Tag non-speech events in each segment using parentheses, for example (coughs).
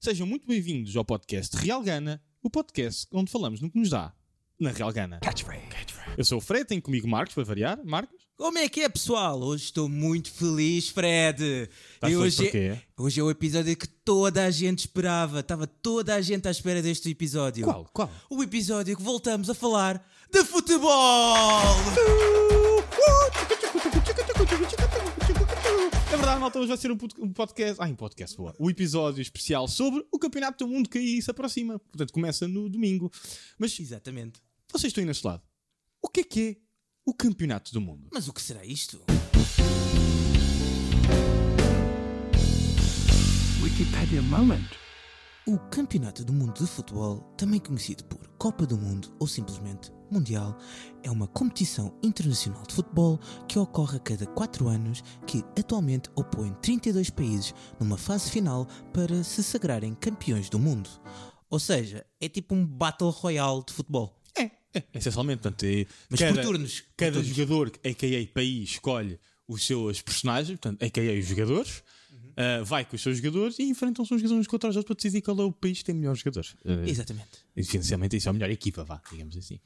Sejam muito bem-vindos ao podcast Real Gana, o podcast onde falamos no que nos dá na Real Gana. Eu sou o Fred, tenho comigo Marcos, para variar. Marcos? Como é que é, pessoal? Hoje estou muito feliz, Fred. Estás E feliz hoje, é, hoje é o episódio que toda a gente esperava. Estava toda a gente à espera deste episódio. Qual? Qual? O episódio que voltamos a falar de futebol! É verdade, malta, hoje vai ser um pod- um podcast. Ah, um podcast, boa. O episódio especial sobre o Campeonato do Mundo que aí se aproxima. Portanto, começa no domingo. Mas Exatamente. vocês estão aí neste lado. O que é que é o Campeonato do Mundo? Mas o que será isto? Wikipedia moment. O Campeonato do Mundo de Futebol, também conhecido por Copa do Mundo ou simplesmente Mundial, é uma competição internacional de futebol que ocorre a cada 4 anos que atualmente opõe 32 países numa fase final para se sagrarem campeões do mundo. Ou seja, é tipo um Battle Royale de futebol. É, essencialmente. Portanto, é, Mas por turnos, por Cada turnos. jogador, a.k.a. país, escolhe os seus personagens, portanto, a.k.a. os jogadores, Uhum. ah, vai com os seus jogadores e enfrentam-se uns jogadores uns contra os outros para decidir qual é o país que tem melhores jogadores. Ah, Exatamente. Essencialmente, isso é a melhor equipa, vá, digamos assim.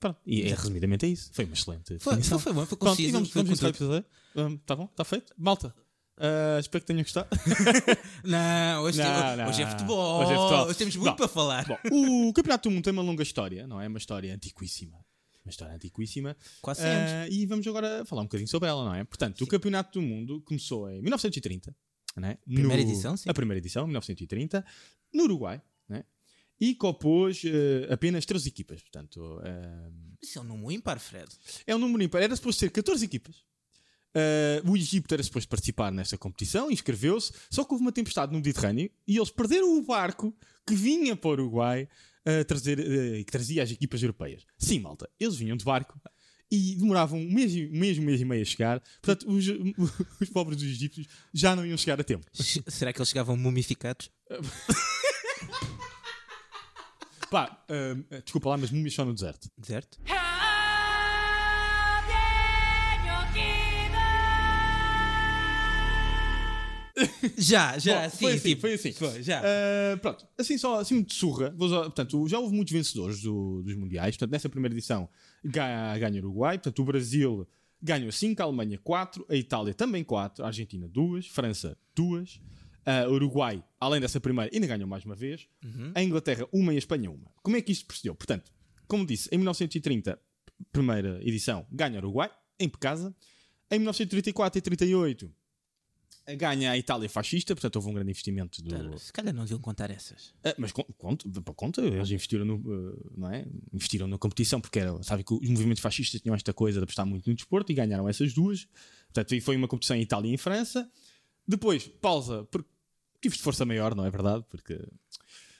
Pronto, e é, resumidamente é isso. Foi uma excelente Foi, foi, foi bom, foi Pronto, conciso. e vamos, vamos no conteúdo. episódio. Está bom? Está feito? Malta, ah, espero que tenham gostado. (laughs) Não, hoje, tem- Não, não. hoje é futebol. Hoje é futebol. Hoje temos muito Bom, para falar. Bom, o Campeonato do Mundo tem uma longa história, não é? Uma história antiquíssima. Uma história antiquíssima. Quase 100 anos. Ah, e vamos agora falar um bocadinho sobre ela, não é? Portanto, o Campeonato do Mundo começou em 1930, não é? Primeira No- edição, sim. A primeira edição, 1930, no Uruguai, não é? E compôs eh, apenas 13 equipas. Portanto, ah, Isso é um número ímpar, Fred. é um número ímpar. Era suposto ser 14 equipas. Ah, o Egito era suposto participar nesta competição, inscreveu-se, só que houve uma tempestade no Mediterrâneo e eles perderam o barco que vinha para o Uruguai a trazer, eh, que trazia as equipas europeias. Sim, malta, eles vinham de barco e demoravam um mês, um mês, um mês e meio a chegar. Portanto, os, (laughs) os pobres dos egípcios já não iam chegar a tempo. Será que eles chegavam mumificados? (laughs) Pá, ah, desculpa lá, mas múmias só no deserto. Certo? Já, (laughs) já, Bom, sim, foi assim, sim. foi assim. Foi, já. Uh, pronto, assim só assim de surra. Vou só- portanto, já houve muitos vencedores do- dos mundiais. Portanto, nessa primeira edição ga- ganha o Uruguai. Portanto, o Brasil ganhou 5, a Alemanha 4, a Itália também 4, a Argentina 2, França 2, o Uruguai, além dessa primeira, ainda ganhou mais uma vez. A Inglaterra 1 e a Espanha 1. Como é que isto procedeu? Portanto, como disse, em 1930, primeira edição, ganha o Uruguai, em casa. Em 1934 e 38 ganha a Itália fascista, portanto houve um grande investimento do, Se calhar não deviam contar essas. ah, mas con- conta, conta, eles investiram, no, uh, não é? investiram na competição porque era, sabe que os movimentos fascistas tinham esta coisa de apostar muito no desporto e ganharam essas duas. Portanto, foi uma competição em Itália e em França. Depois, pausa por motivos de força maior, não é verdade? Porque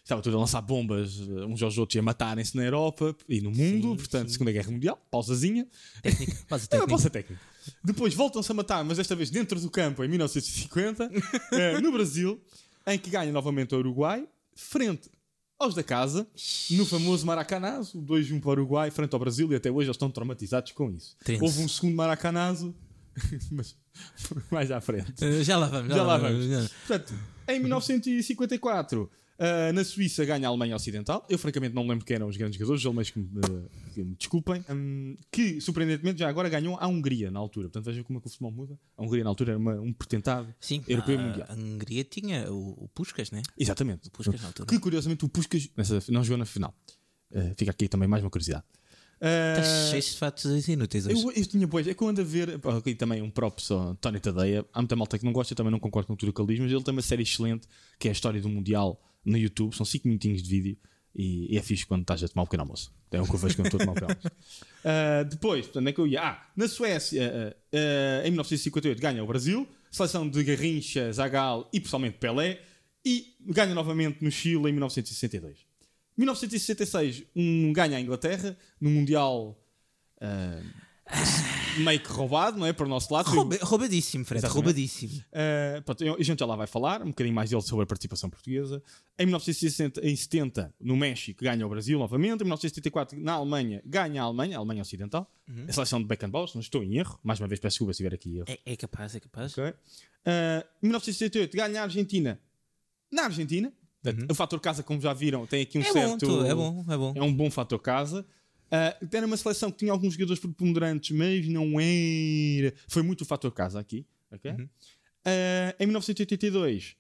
estava tudo a lançar bombas uh, uns aos outros e a matarem-se na Europa e no mundo. Sim, portanto, sim. Segunda Guerra Mundial, pausazinha. Técnica, (laughs) pausa É uma técnica. pausa técnica. Depois voltam-se a matar, mas desta vez dentro do campo, em 1950, (laughs) eh, no Brasil, em que ganha novamente o Uruguai, frente aos da casa, no famoso Maracanazo, 2-1 para o Uruguai, frente ao Brasil, e até hoje eles estão traumatizados com isso. Tenso. Houve um segundo Maracanazo, (laughs) mas mais à frente. Uh, já lá vamos. Já lá vamos. Portanto, em 1954, ah, na Suíça ganha a Alemanha Ocidental. Eu, francamente, não me lembro quem eram os grandes jogadores, os alemães que me, eh, que me desculpem. Hum, que, surpreendentemente, já agora ganhou a Hungria na altura. Portanto, vejam como é que o futebol muda. A Hungria, na altura, era uma- um pretentado Sim, europeu a, mundial. a Hungria tinha o, o Puskas, né? Exatamente. Puskas na altura. Que, curiosamente, o Puskas nessa- não jogou na final. Eh, fica aqui também mais uma curiosidade. Ah, Estás cheio de fatos inúteis hoje. Eu, eu tinha boas. É que eu ando a ver. Aqui também um props ao Tony Tadeia. Há muita malta que não gosta, eu também não concordo com tudo o que ele diz, mas ele tem uma série excelente que é a história do Mundial no YouTube. São 5 minutinhos de vídeo e, e é fixe quando estás a tomar um pequeno almoço. É o que eu vejo quando estou a tomar um pequeno almoço. (laughs) Ah, depois, portanto, é que eu ia? Ah, na Suécia, ah, ah, em 1958, ganha o Brasil, seleção de Garrincha, Zagal e pessoalmente Pelé, e ganha novamente no Chile em 1962. 1966, um ganha a Inglaterra no Mundial. ah, (laughs) meio que roubado, não é? Para o nosso lado. Rouba- roubadíssimo, Fred, Exatamente. roubadíssimo. Uh, pronto, a gente já lá vai falar um bocadinho mais dele sobre a participação portuguesa. Em 1960, em 70, no México, ganha o Brasil novamente. Em 1974, na Alemanha, ganha a Alemanha, a Alemanha Ocidental. A seleção de Beckenbauer, se não estou em erro. Mais uma vez, peço desculpa se tiver aqui erro. É, é capaz, é capaz. Ok. Uh, em 1978, ganha a Argentina na Argentina. O fator casa, como já viram, tem aqui um É bom, certo. tu, é bom, é bom. É um bom fator casa. Uh, era uma seleção que tinha alguns jogadores preponderantes, mas não era. Foi muito o fator casa aqui. ok? Uhum. Uh, em 1982,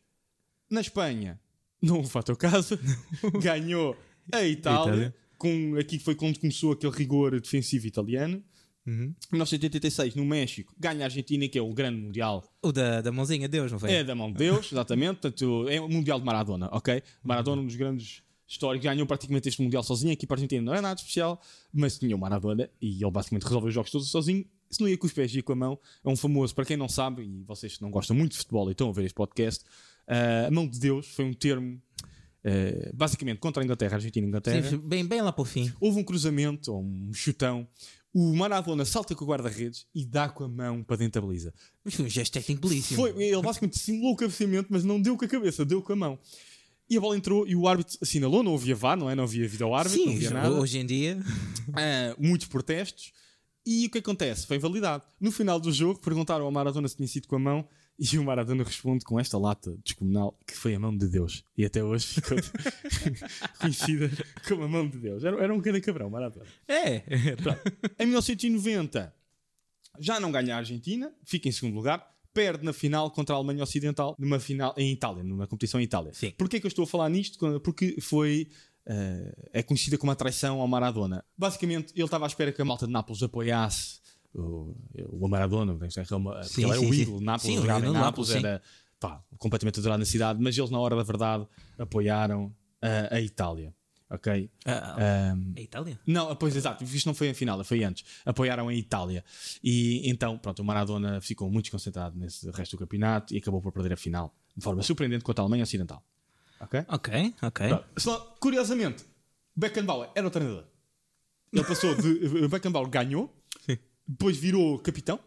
na Espanha, não houve fator casa, (laughs) ganhou a Itália. Itália. Com, aqui foi quando começou aquele rigor defensivo italiano. Uhum. Em 1986, no México, ganha a Argentina, que é o grande mundial O da, da mãozinha, Deus, não foi? é da mão de Deus, (laughs) exatamente. Portanto, é o Mundial de Maradona, ok? Maradona, um dos grandes históricos, ganhou praticamente este Mundial sozinho. Aqui para a Argentina não é nada especial, mas tinha o Maradona e ele basicamente resolveu os jogos todos sozinho. Se não ia com os pés, ia com a mão. É um famoso, para quem não sabe, e vocês que não gostam muito de futebol e estão a ver este podcast, ah, a mão de Deus foi um termo ah, basicamente contra a Inglaterra, Argentina e Inglaterra. Sim, bem, bem lá para o fim. Houve um cruzamento, ou um chutão. O Maradona salta com o guarda-redes e dá com a mão para dentro da baliza. Mas foi um gesto técnico belíssimo. Foi, ele basicamente simulou o cabeceamento, mas não deu com a cabeça, deu com a mão. E a bola entrou e o árbitro assinalou, não havia VAR, não é? Não havia vida ao árbitro, não Sim, havia nada. hoje em dia. Ah, muitos protestos. E o que acontece? Foi validado. No final do jogo, perguntaram ao Maradona se tinha sido com a mão e o Maradona responde com esta lata descomunal que foi a mão de Deus. E até hoje ficou (laughs) conhecida como a mão de Deus. Era, era um grande cabrão, Maradona. É. (laughs) Pronto. Em 1990 já não ganha a Argentina, fica em segundo lugar, perde na final contra a Alemanha Ocidental, numa final em Itália, numa competição em Itália. Sim. Porquê que eu estou a falar nisto? Porque foi. eh, é conhecida como a traição ao Maradona. Basicamente, ele estava à espera que a malta de Nápoles apoiasse o, o Maradona, porque ele era Sim, o ídolo de Nápoles, Sim, o jogava em Nápoles, era pá, completamente adorado na cidade, mas eles, na hora da verdade, apoiaram a, a Itália. Ok? Ah, Ahm, a Itália? não, pois exato, isto não foi a final, foi antes. Apoiaram a Itália. E então, pronto, o Maradona ficou muito desconcentrado nesse resto do campeonato e acabou por perder a final de forma surpreendente contra a Alemanha Ocidental. Ok? Ok, ok. Pronto. Só, curiosamente, Beckenbauer era o treinador. Ele passou de. (laughs) Beckenbauer ganhou, depois virou capitão,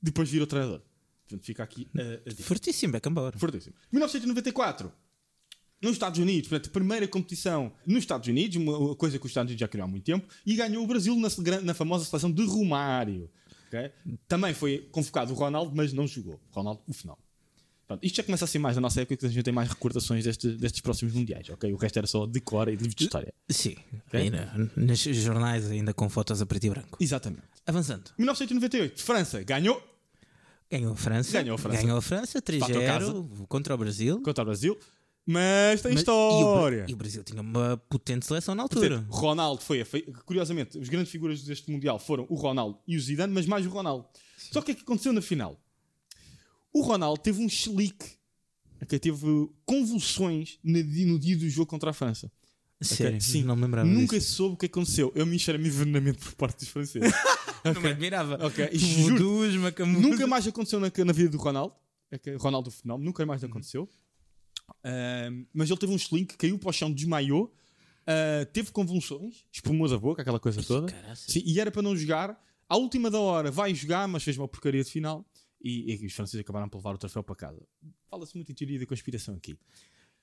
depois virou treinador. Portanto, fica aqui dica. Fortíssimo, Beckenbauer. Fortíssimo. 1994, nos Estados Unidos, portanto, primeira competição nos Estados Unidos, uma coisa que os Estados Unidos já criou há muito tempo, e ganhou o Brasil na, na famosa seleção de Romário. ok? Também foi convocado o Ronaldo, mas não jogou. Ronaldo, o final. Pronto, isto já começa a ser mais da nossa época que a gente tem mais recordações deste- destes próximos mundiais, ok? O resto era só decora e livros de história. Sim. Ainda, nos jornais ainda com fotos a preto e branco. Exatamente. Avançando. 1998, França ganhou Ganhou a França. Ganhou a França. Ganhou a França, Fator casa. 3-0 contra o Brasil. contra o Brasil, mas tem Mas- história. E o, Bra- e o Brasil tinha uma potente seleção na Portanto, altura. Ronaldo foi a fe... Curiosamente, as grandes figuras deste Mundial foram o Ronaldo e o Zidane, mas mais o Ronaldo. Só que o que é que aconteceu na final? O Ronaldo teve um chilique, ok? teve convulsões no dia, no dia do jogo contra a França. Sério, Sim. não me lembrava Nunca se soube o que aconteceu. Eu me enxerei envenenamento por parte dos franceses. (laughs) Não me admirava. Ok, e juro- macamudos. Nunca mais aconteceu na, na vida do Ronaldo. Ok, Ronaldo fenómeno, nunca mais aconteceu. Mas ele teve um sling, caiu para o chão, desmaiou, ah, teve convulsões, espumou da boca, aquela coisa toda. caraças. Sim, e era para não jogar. À última da hora vai jogar, mas fez uma porcaria de final. E, e os franceses acabaram por levar o troféu para casa. Fala-se muito em teoria da conspiração aqui.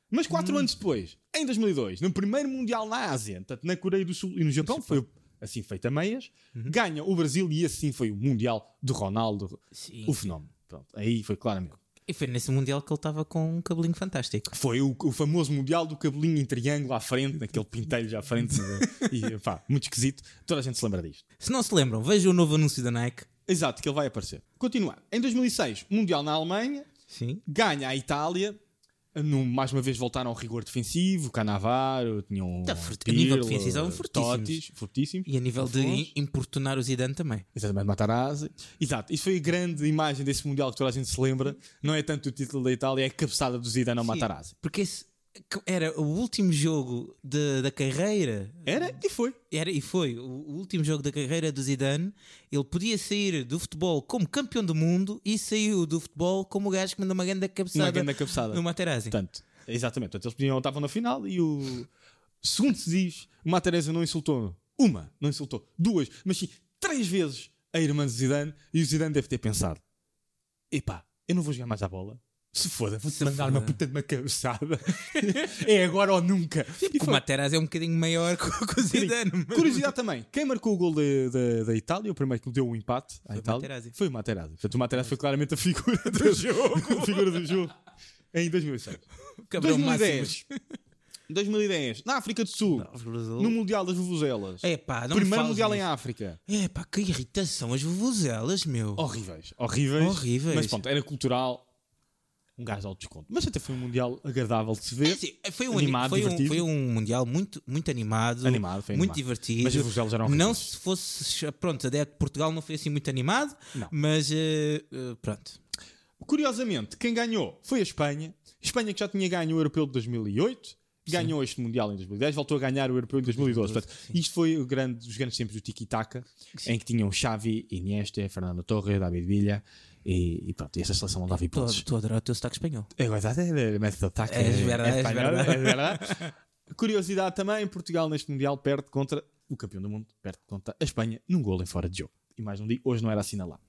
Mas quatro anos depois, em 2002, no primeiro Mundial na Ásia, portanto, na Coreia do Sul e no Japão, foi assim feito a meias, ganha o Brasil e assim foi o Mundial de Ronaldo, Sim. o fenómeno. Pronto, aí foi claramente. E foi nesse Mundial que ele estava com um cabelinho fantástico. Foi o, o famoso Mundial do cabelinho em triângulo à frente, naquele pintelho já à frente. (laughs) e pá, muito esquisito. Toda a gente se lembra disto. Se não se lembram, vejam o novo anúncio da Nike. Exato, que ele vai aparecer. Continuar. Em 2006, Mundial na Alemanha, Sim. ganha a Itália. No, mais uma vez voltaram ao rigor defensivo, Canavaro, tinham Tá, a nível Pirlo, defensivo estavam fortíssimos. Fortíssimos. E a nível de importunar o Zidane também. Exatamente, Matarazzi. Exato, isso foi a grande imagem desse Mundial que toda a gente se lembra. Não é tanto o título da Itália, é a cabeçada do Zidane ao Matarazzi. Porque esse era o último jogo de- da carreira. Era e foi. Era e foi o o último jogo da carreira do Zidane. Ele podia sair do futebol como campeão do mundo e saiu do futebol como o gajo que manda uma grande cabeçada Uma grande cabeçada. no Materazzi. Portanto, exatamente. Portanto, eles podiam, estavam na final e o. Segundo se diz, uma Teresa não insultou uma, não insultou duas, mas sim três vezes a irmã de Zidane, e o Zidane deve ter pensado: epá, eu não vou jogar mais à bola. Se foda, vou-te mandar foda. uma puta de uma cabeçada. (laughs) é agora ou nunca. E O Materazzi é um bocadinho maior que o- Zidane. mas- Curiosidade também, quem marcou o gol da- Itália, o primeiro que deu o empate à Foi o Itália, Materazzi. foi o Materazzi. Portanto, o Materazzi foi claramente a figura do jogo. (laughs) a figura do jogo em 2006. O cabrão 2010. 2010, na África do Sul, no Mundial das Vuvuzelas. Epá, não me Primeiro Mundial em. África. Epá, que irritação as vuvuzelas, meu. Horríveis. Horríveis. Horríveis. Mas pronto, era cultural. Um gajo de alto desconto. Mas até foi um Mundial agradável de se ver. É assim, foi um, Animado, foi, um, divertido. foi um mundial muito, muito animado, Animado, foi muito animado. divertido. Mas as vuvuzelas eram não se fosse pronto, adepto de Portugal não foi assim muito animado, Não. mas eh, pronto. Curiosamente, quem ganhou foi a Espanha. Espanha que já tinha ganho o Europeu de 2008, ganhou este Mundial em 2010, voltou a ganhar o Europeu em 2012. Portanto, isto foi o grande, os grandes tempos do tiki-taka, em que tinham Xavi, Iniesta, Fernando Torres, David Villa e, e pronto, e essa seleção não dava hipóteses. estou a adorar o teu sotaque espanhol. É verdade, é método de ataque. É verdade, é espanhol, verdade. é verdade. (laughs) Curiosidade também, Portugal neste Mundial perde contra o campeão do mundo, perde contra a Espanha num gol em fora de jogo. E mais um dia, hoje não era assim lá.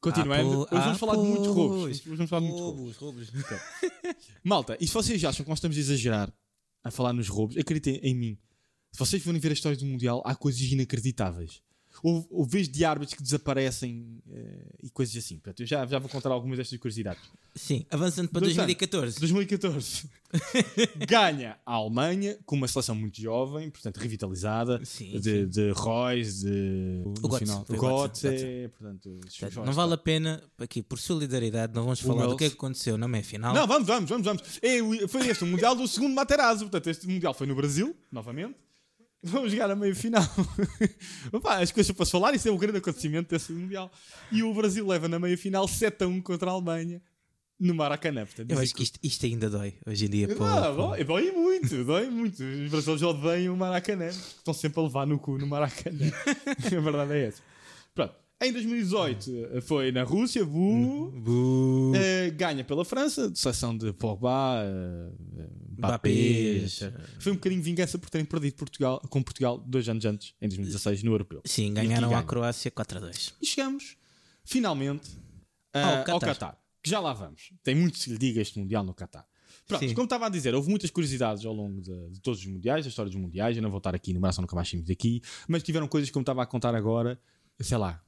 Continuando, Ah, hoje vamos ah, falar de muitos roubos. Hoje vamos falar de muitos roubos. roubos. Malta, e se vocês acham que nós estamos a exagerar a falar nos roubos, acreditem em mim. Se vocês forem ver a história do Mundial, há coisas inacreditáveis. Houve, houve vezes de árbitros que desaparecem eh, e coisas assim. Portanto, eu já, já vou contar algumas destas curiosidades. Sim, avançando para Dois 2014. 2014 (laughs) ganha a Alemanha com uma seleção muito jovem, portanto revitalizada, Sim, de, de Royce, de no Götze, final, foi o Götze, Götze, portanto, Portanto, não vale a pena, aqui por solidariedade, não vamos falar do que é que aconteceu na meia final. Não, vamos, vamos, vamos, vamos. É, o- foi este o Mundial do segundo Materazzo. Portanto, este Mundial foi no Brasil, novamente. Vamos jogar a meio final. (laughs) Opa, as coisas para se falar, isso é o grande acontecimento desse Mundial. E o Brasil leva na meia final 7 a 1 contra a Alemanha no Maracanã. Portanto, Eu acho que isto, isto ainda dói hoje em dia. Ah, pô. dói, dói muito, dói muito. Os brasileiros odeiam o Maracanã. Estão sempre a levar no cu no Maracanã. (laughs) a verdade é essa. Em 2018 eh, foi na Rússia, bu, Bu. eh, ganha pela França, seleção de Pogba, eh, Mbappé. Foi um bocadinho de vingança por terem perdido Portugal, com Portugal dois anos antes, em 2016, no Europeu. Sim, ganharam a. Croácia 4 a 2. E chegamos, finalmente, ah, Ao. Qatar. Que já lá vamos. Tem muito que se lhe diga este Mundial no Qatar. Pronto, Sim. como estava a dizer, houve muitas curiosidades ao longo de, de todos os Mundiais, da história dos Mundiais. Eu não vou estar aqui no braço, nunca mais saímos daqui. Mas tiveram coisas como estava a contar agora, sei lá,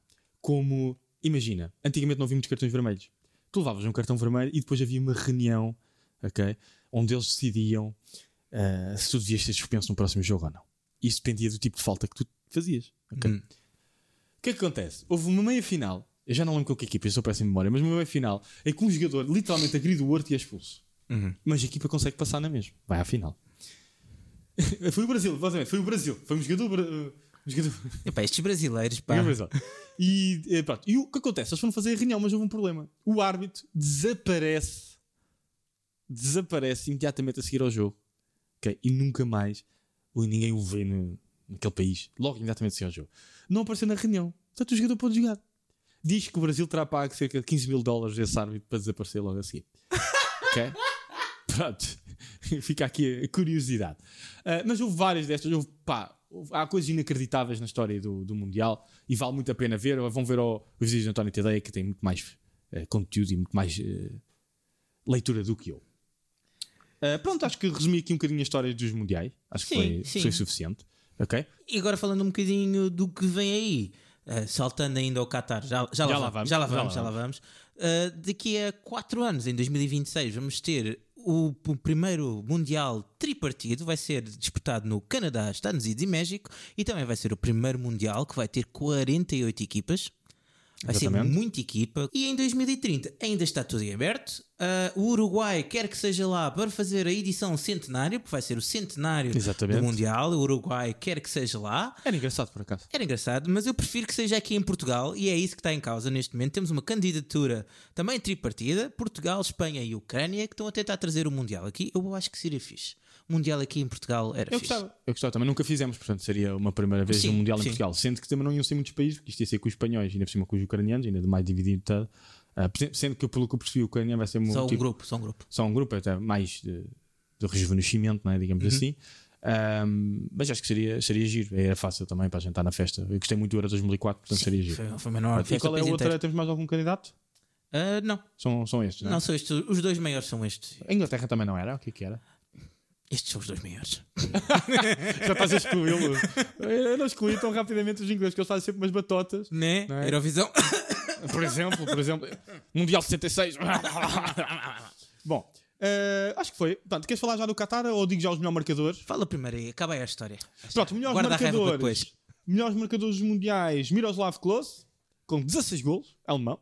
como, imagina, antigamente não havia muitos cartões vermelhos. Tu levavas um cartão vermelho e depois havia uma reunião, ok? Onde eles decidiam ah, se tu devias ser suspenso no próximo jogo ou não. Isso dependia do tipo de falta que tu fazias, ok? Hum. O que é que acontece? Houve uma meia final, eu já não lembro com que equipa, eu sou péssimo em memória, mas uma meia final em que um jogador literalmente agride o Horto e é expulso. Uhum. Mas a equipa consegue passar na mesma. Vai à final. (laughs) foi o Brasil, basicamente, foi o Brasil. Foi um jogador. uh, um jogador, (laughs) Estes brasileiros, pá. jogador Brasil. E, eh, pronto. e o que acontece? Eles foram fazer a reunião, mas houve um problema. O árbitro desaparece. Desaparece imediatamente a seguir ao jogo. Ok? E nunca mais ninguém o vê no, naquele país. Logo imediatamente a seguir ao jogo. Não apareceu na reunião. Portanto, o jogador pode jogar. Diz que o Brasil terá pago cerca de 15 mil dólares desse árbitro para desaparecer logo a seguir. Ok? Pronto. (laughs) Fica aqui a curiosidade. Ah, mas houve várias destas. Houve, pá, houve- há coisas inacreditáveis na história do, do Mundial e vale muito a pena ver. Vão ver o, os vídeos de António Tadeia que tem muito mais eh, conteúdo e muito mais eh, leitura do que eu. Pronto, acho que resumi aqui um bocadinho a história dos Mundiais. Acho que Sim, foi, sim. foi suficiente. Ok? E agora falando um bocadinho do que vem aí, eh, saltando ainda ao Qatar, já, já, lá, vamos, já lá vamos, já lá vamos. Eh, daqui a 4 anos, em 2026, vamos ter o, primeiro Mundial tripartido, vai ser disputado no Canadá, Estados Unidos e México, e também vai ser o primeiro Mundial que vai ter 48 equipas. Vai ser Exatamente. muita equipa. E em 2030 ainda está tudo em aberto. Ah, o Uruguai quer que seja lá para fazer a edição centenário, porque vai ser o centenário Exatamente. do Mundial. O Uruguai quer que seja lá. Era engraçado por acaso. Era engraçado, mas eu prefiro que seja aqui em Portugal e é isso que está em causa neste momento. Temos uma candidatura também tripartida: Portugal, Espanha e Ucrânia, que estão a tentar trazer o Mundial aqui. Eu acho que seria fixe. Mundial aqui em Portugal era Eu fixe. gostava. Eu gostava também. Nunca fizemos, portanto seria uma primeira vez Sim, no Mundial em sim. Portugal. Sendo que também não iam ser muitos países, porque isto ia ser com os espanhóis, ainda por cima com os ucranianos, ainda mais dividido. Tá? Ah, sendo que, pelo que eu percebi, o ucraniano vai ser Só um tipo- grupo, só um grupo. só um grupo, até mais de, de rejuvenescimento, não é? digamos Uhum. assim. Ahm, mas acho que seria, seria giro. Era fácil também para a gente estar na festa. Eu gostei muito do Euro 2004, portanto seria giro. Foi, foi uma enorme e qual é o a outra? inteiro. Temos mais algum candidato? Ah, não, São, são estes, não, é? não são estes. Os dois maiores são estes. A Inglaterra também não era? O que é que era? Estes são os dois maiores. (laughs) Já estás a excluí-los. Eu não excluí tão rapidamente os ingleses, que eles fazem sempre umas batotas. Né? Não é? Eurovisão. (coughs) Por exemplo, por exemplo, Mundial 66. (laughs) Bom, eh, acho que foi. Portanto, queres falar já do Qatar ou digo já os melhores marcadores? Fala primeiro aí, acaba aí a história. Pronto, melhores Guarda marcadores. depois. Melhores marcadores mundiais: Miroslav Klose, com 16 golos, alemão.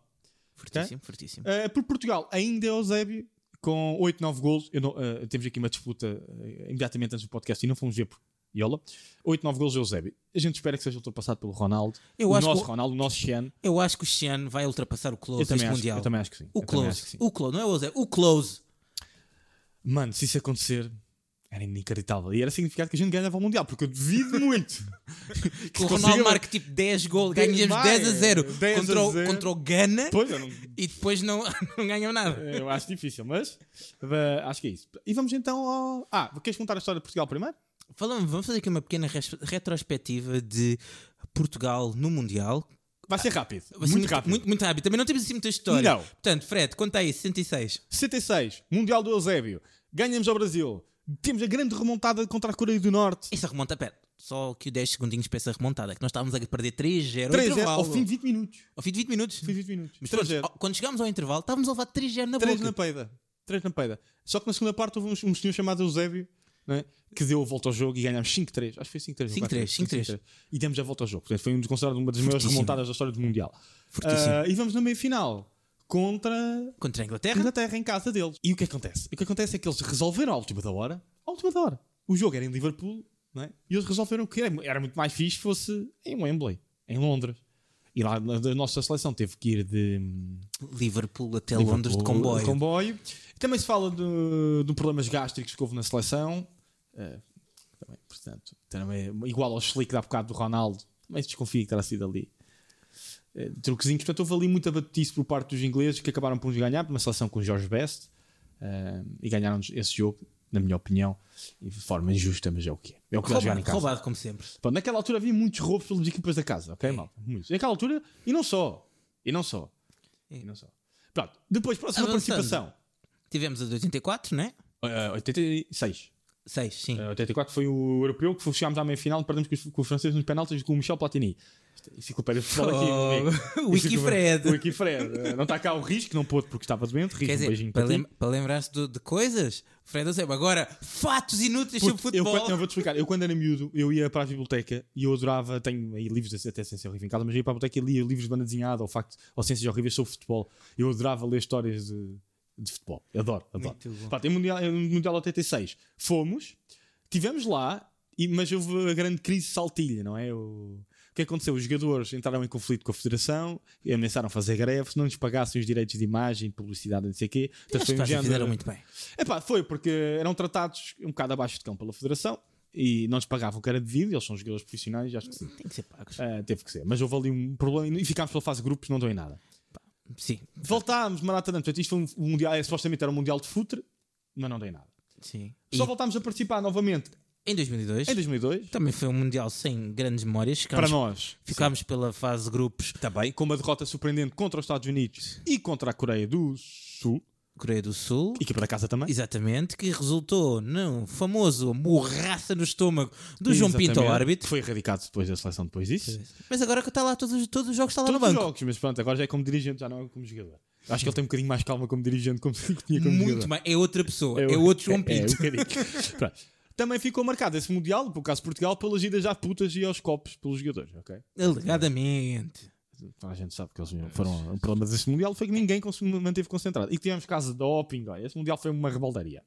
Fortíssimo, fortíssimo. Eh, por Portugal, ainda é Eusébio, com 8, 9 golos. Não- eh, temos aqui uma disputa eh, imediatamente antes do podcast e não fomos ver por Iola. 8, 9 golos Eusébio. A gente espera que seja ultrapassado pelo Ronaldo. Eu o nosso que Ronaldo, o nosso Xian. Eu acho que o Xian vai ultrapassar o Close Eu também, este acho, Mundial. eu também acho que sim. O Eu Close. que sim. O Close, não é o Zé. O Close. Mano, se isso acontecer, era inacreditável. E era significado que a gente ganhava o Mundial, porque eu duvido muito. (laughs) Que o Ronaldo marque tipo 10 gols, ganhamos Vai, 10 a 0 10 a contra, o- 0. contra o eu, não, e depois não, (laughs) não ganham nada. eu acho difícil, mas acho que é isso. E vamos então ao. Ah, queres contar a história de Portugal primeiro? Falamos, vamos fazer aqui uma pequena retrospectiva de Portugal no Mundial. Vai ser rápido. Vai ser muito rápido. Muito, muito rápido. Também não temos assim muita história. Não. Portanto, Fred, conta aí, 66. 66, Mundial do Eusébio. Ganhamos ao Brasil. Temos a grande remontada contra a Coreia do Norte. Essa remonta, pera, só que o 10 segundinhos para essa remontada, que nós estávamos a perder 3-0 ao 3 intervalo. ao fim de 20 minutos. Ao fim de 20 minutos. Fim de 20 minutos. Mas 3 pronto, ao- quando chegámos ao intervalo, estávamos a levar 3-0 na 3 boca. na peida. 3 na peida. Só que na segunda parte houve um, um senhor chamado Eusébio né, que deu a volta ao jogo e ganhámos 5-3. Acho que foi 5-3. não 5-3, 4-3, 5-3. E demos a volta ao jogo. Portanto, foi um considerado uma das maiores Fortíssimo. remontadas da história do Mundial. Fortíssimo. Ah, e vamos na meia final contra Contra a Inglaterra. Inglaterra em casa deles. E o que acontece? O que acontece é que eles resolveram à última da hora. À última da hora. O jogo era em Liverpool é? e eles resolveram que era, muito mais fixe se fosse em Wembley, em Londres. E lá a nossa seleção teve que ir de hum, Liverpool até Londres de Liverpool, comboio. comboio. Também se fala de, de problemas gástricos que houve na seleção. Eh, também, portanto, também, igual ao slick da bocado do Ronaldo, mas desconfio que terá sido ali. Eh, truquezinhos. Portanto, houve ali muita batutice por parte dos ingleses que acabaram por nos ganhar, uma seleção com o Jorge Best eh, e ganharam esse jogo, na minha opinião, de forma injusta, mas é o que é. É o que vai jogar em Roubado, casa. roubado, como sempre. Pô, naquela altura havia muitos roubos pelas equipas da casa, ok, malta? Muitos. Naquela altura, e não só. E não só. E não só. Pronto, depois, próxima Avançando. participação. Tivemos a de 84, né? Eh, 86. 6, sim. Eh, 84 foi o europeu que chegámos à meia final, perdemos com os, com os franceses nos penaltis com o Michel Platini. Isto é Enciclopédia de futebol aqui. Oh, (laughs) Wikifred. Wikifred. Não está cá o risco, não pôde porque estava doente. Risco, Quer um dizer, beijinho para, para, lem para lembrar-se de, de coisas, Fred Eusébio. Agora, fatos inúteis sobre Puto, eu, futebol. eu vou-te explicar. Eu, quando era miúdo, eu ia para a biblioteca e eu adorava. Tenho aí livros de até ciência horrível em casa, mas eu ia para a biblioteca e lia livros de banda desenhada ou, facto, ou ciências horríveis sobre futebol. Eu adorava ler histórias de, de futebol. Adoro, adoro. Pronto, em Mundial, em Mundial 86 fomos, tivemos lá, e, mas houve a grande crise de saltilha, não é? O, o que aconteceu? Os jogadores entraram em conflito com a Federação e ameaçaram fazer greve se não lhes pagassem os direitos de imagem, de publicidade, não sei o quê. Portanto, foi um género- fizeram muito bem. Epá, foi porque eram tratados um bocado abaixo de cão pela Federação e não lhes pagavam o que era devido, eles são jogadores profissionais, acho que sim. Tem que ser pagos. Ah, teve que ser. Mas houve ali um problema e ficámos pela fase de grupos, não deu em nada. Sim, Voltámos, Maratona, portanto, isto foi um, um mundial, é, supostamente era um mundial de futre, mas não deu em nada. sim. Só E voltámos a participar novamente em 2002, em 2002. também foi um Mundial sem grandes memórias. Para Ficámos, nós, ficámos pela fase de grupos também, com uma derrota surpreendente contra os Estados Unidos e contra a Coreia do Sul, Coreia do Sul. equipa da casa também. Exatamente, que resultou no famoso morraça no estômago do João Pinto ao Exatamente. árbitro. Foi erradicado depois da seleção depois disso. Mas agora que está lá todos, os- todos os jogos, está lá Todos no os banco. jogos, mas pronto, agora já é como dirigente, já não é como jogador. Acho que ele tem um bocadinho mais calma como dirigente como (laughs) tinha como Muito jogador. mais. É outra pessoa. É, o- outro (laughs) João é- Pinto. É, um bocadinho. (laughs) Pronto. Também ficou marcado esse Mundial, por caso de Portugal, pelas idas à putas e aos copos pelos jogadores, ok? Alegadamente. A gente sabe que eles foram. O problema desse Mundial foi que ninguém manteve concentrado. E que tivemos casos de doping, olha, esse Mundial foi uma rebaldaria.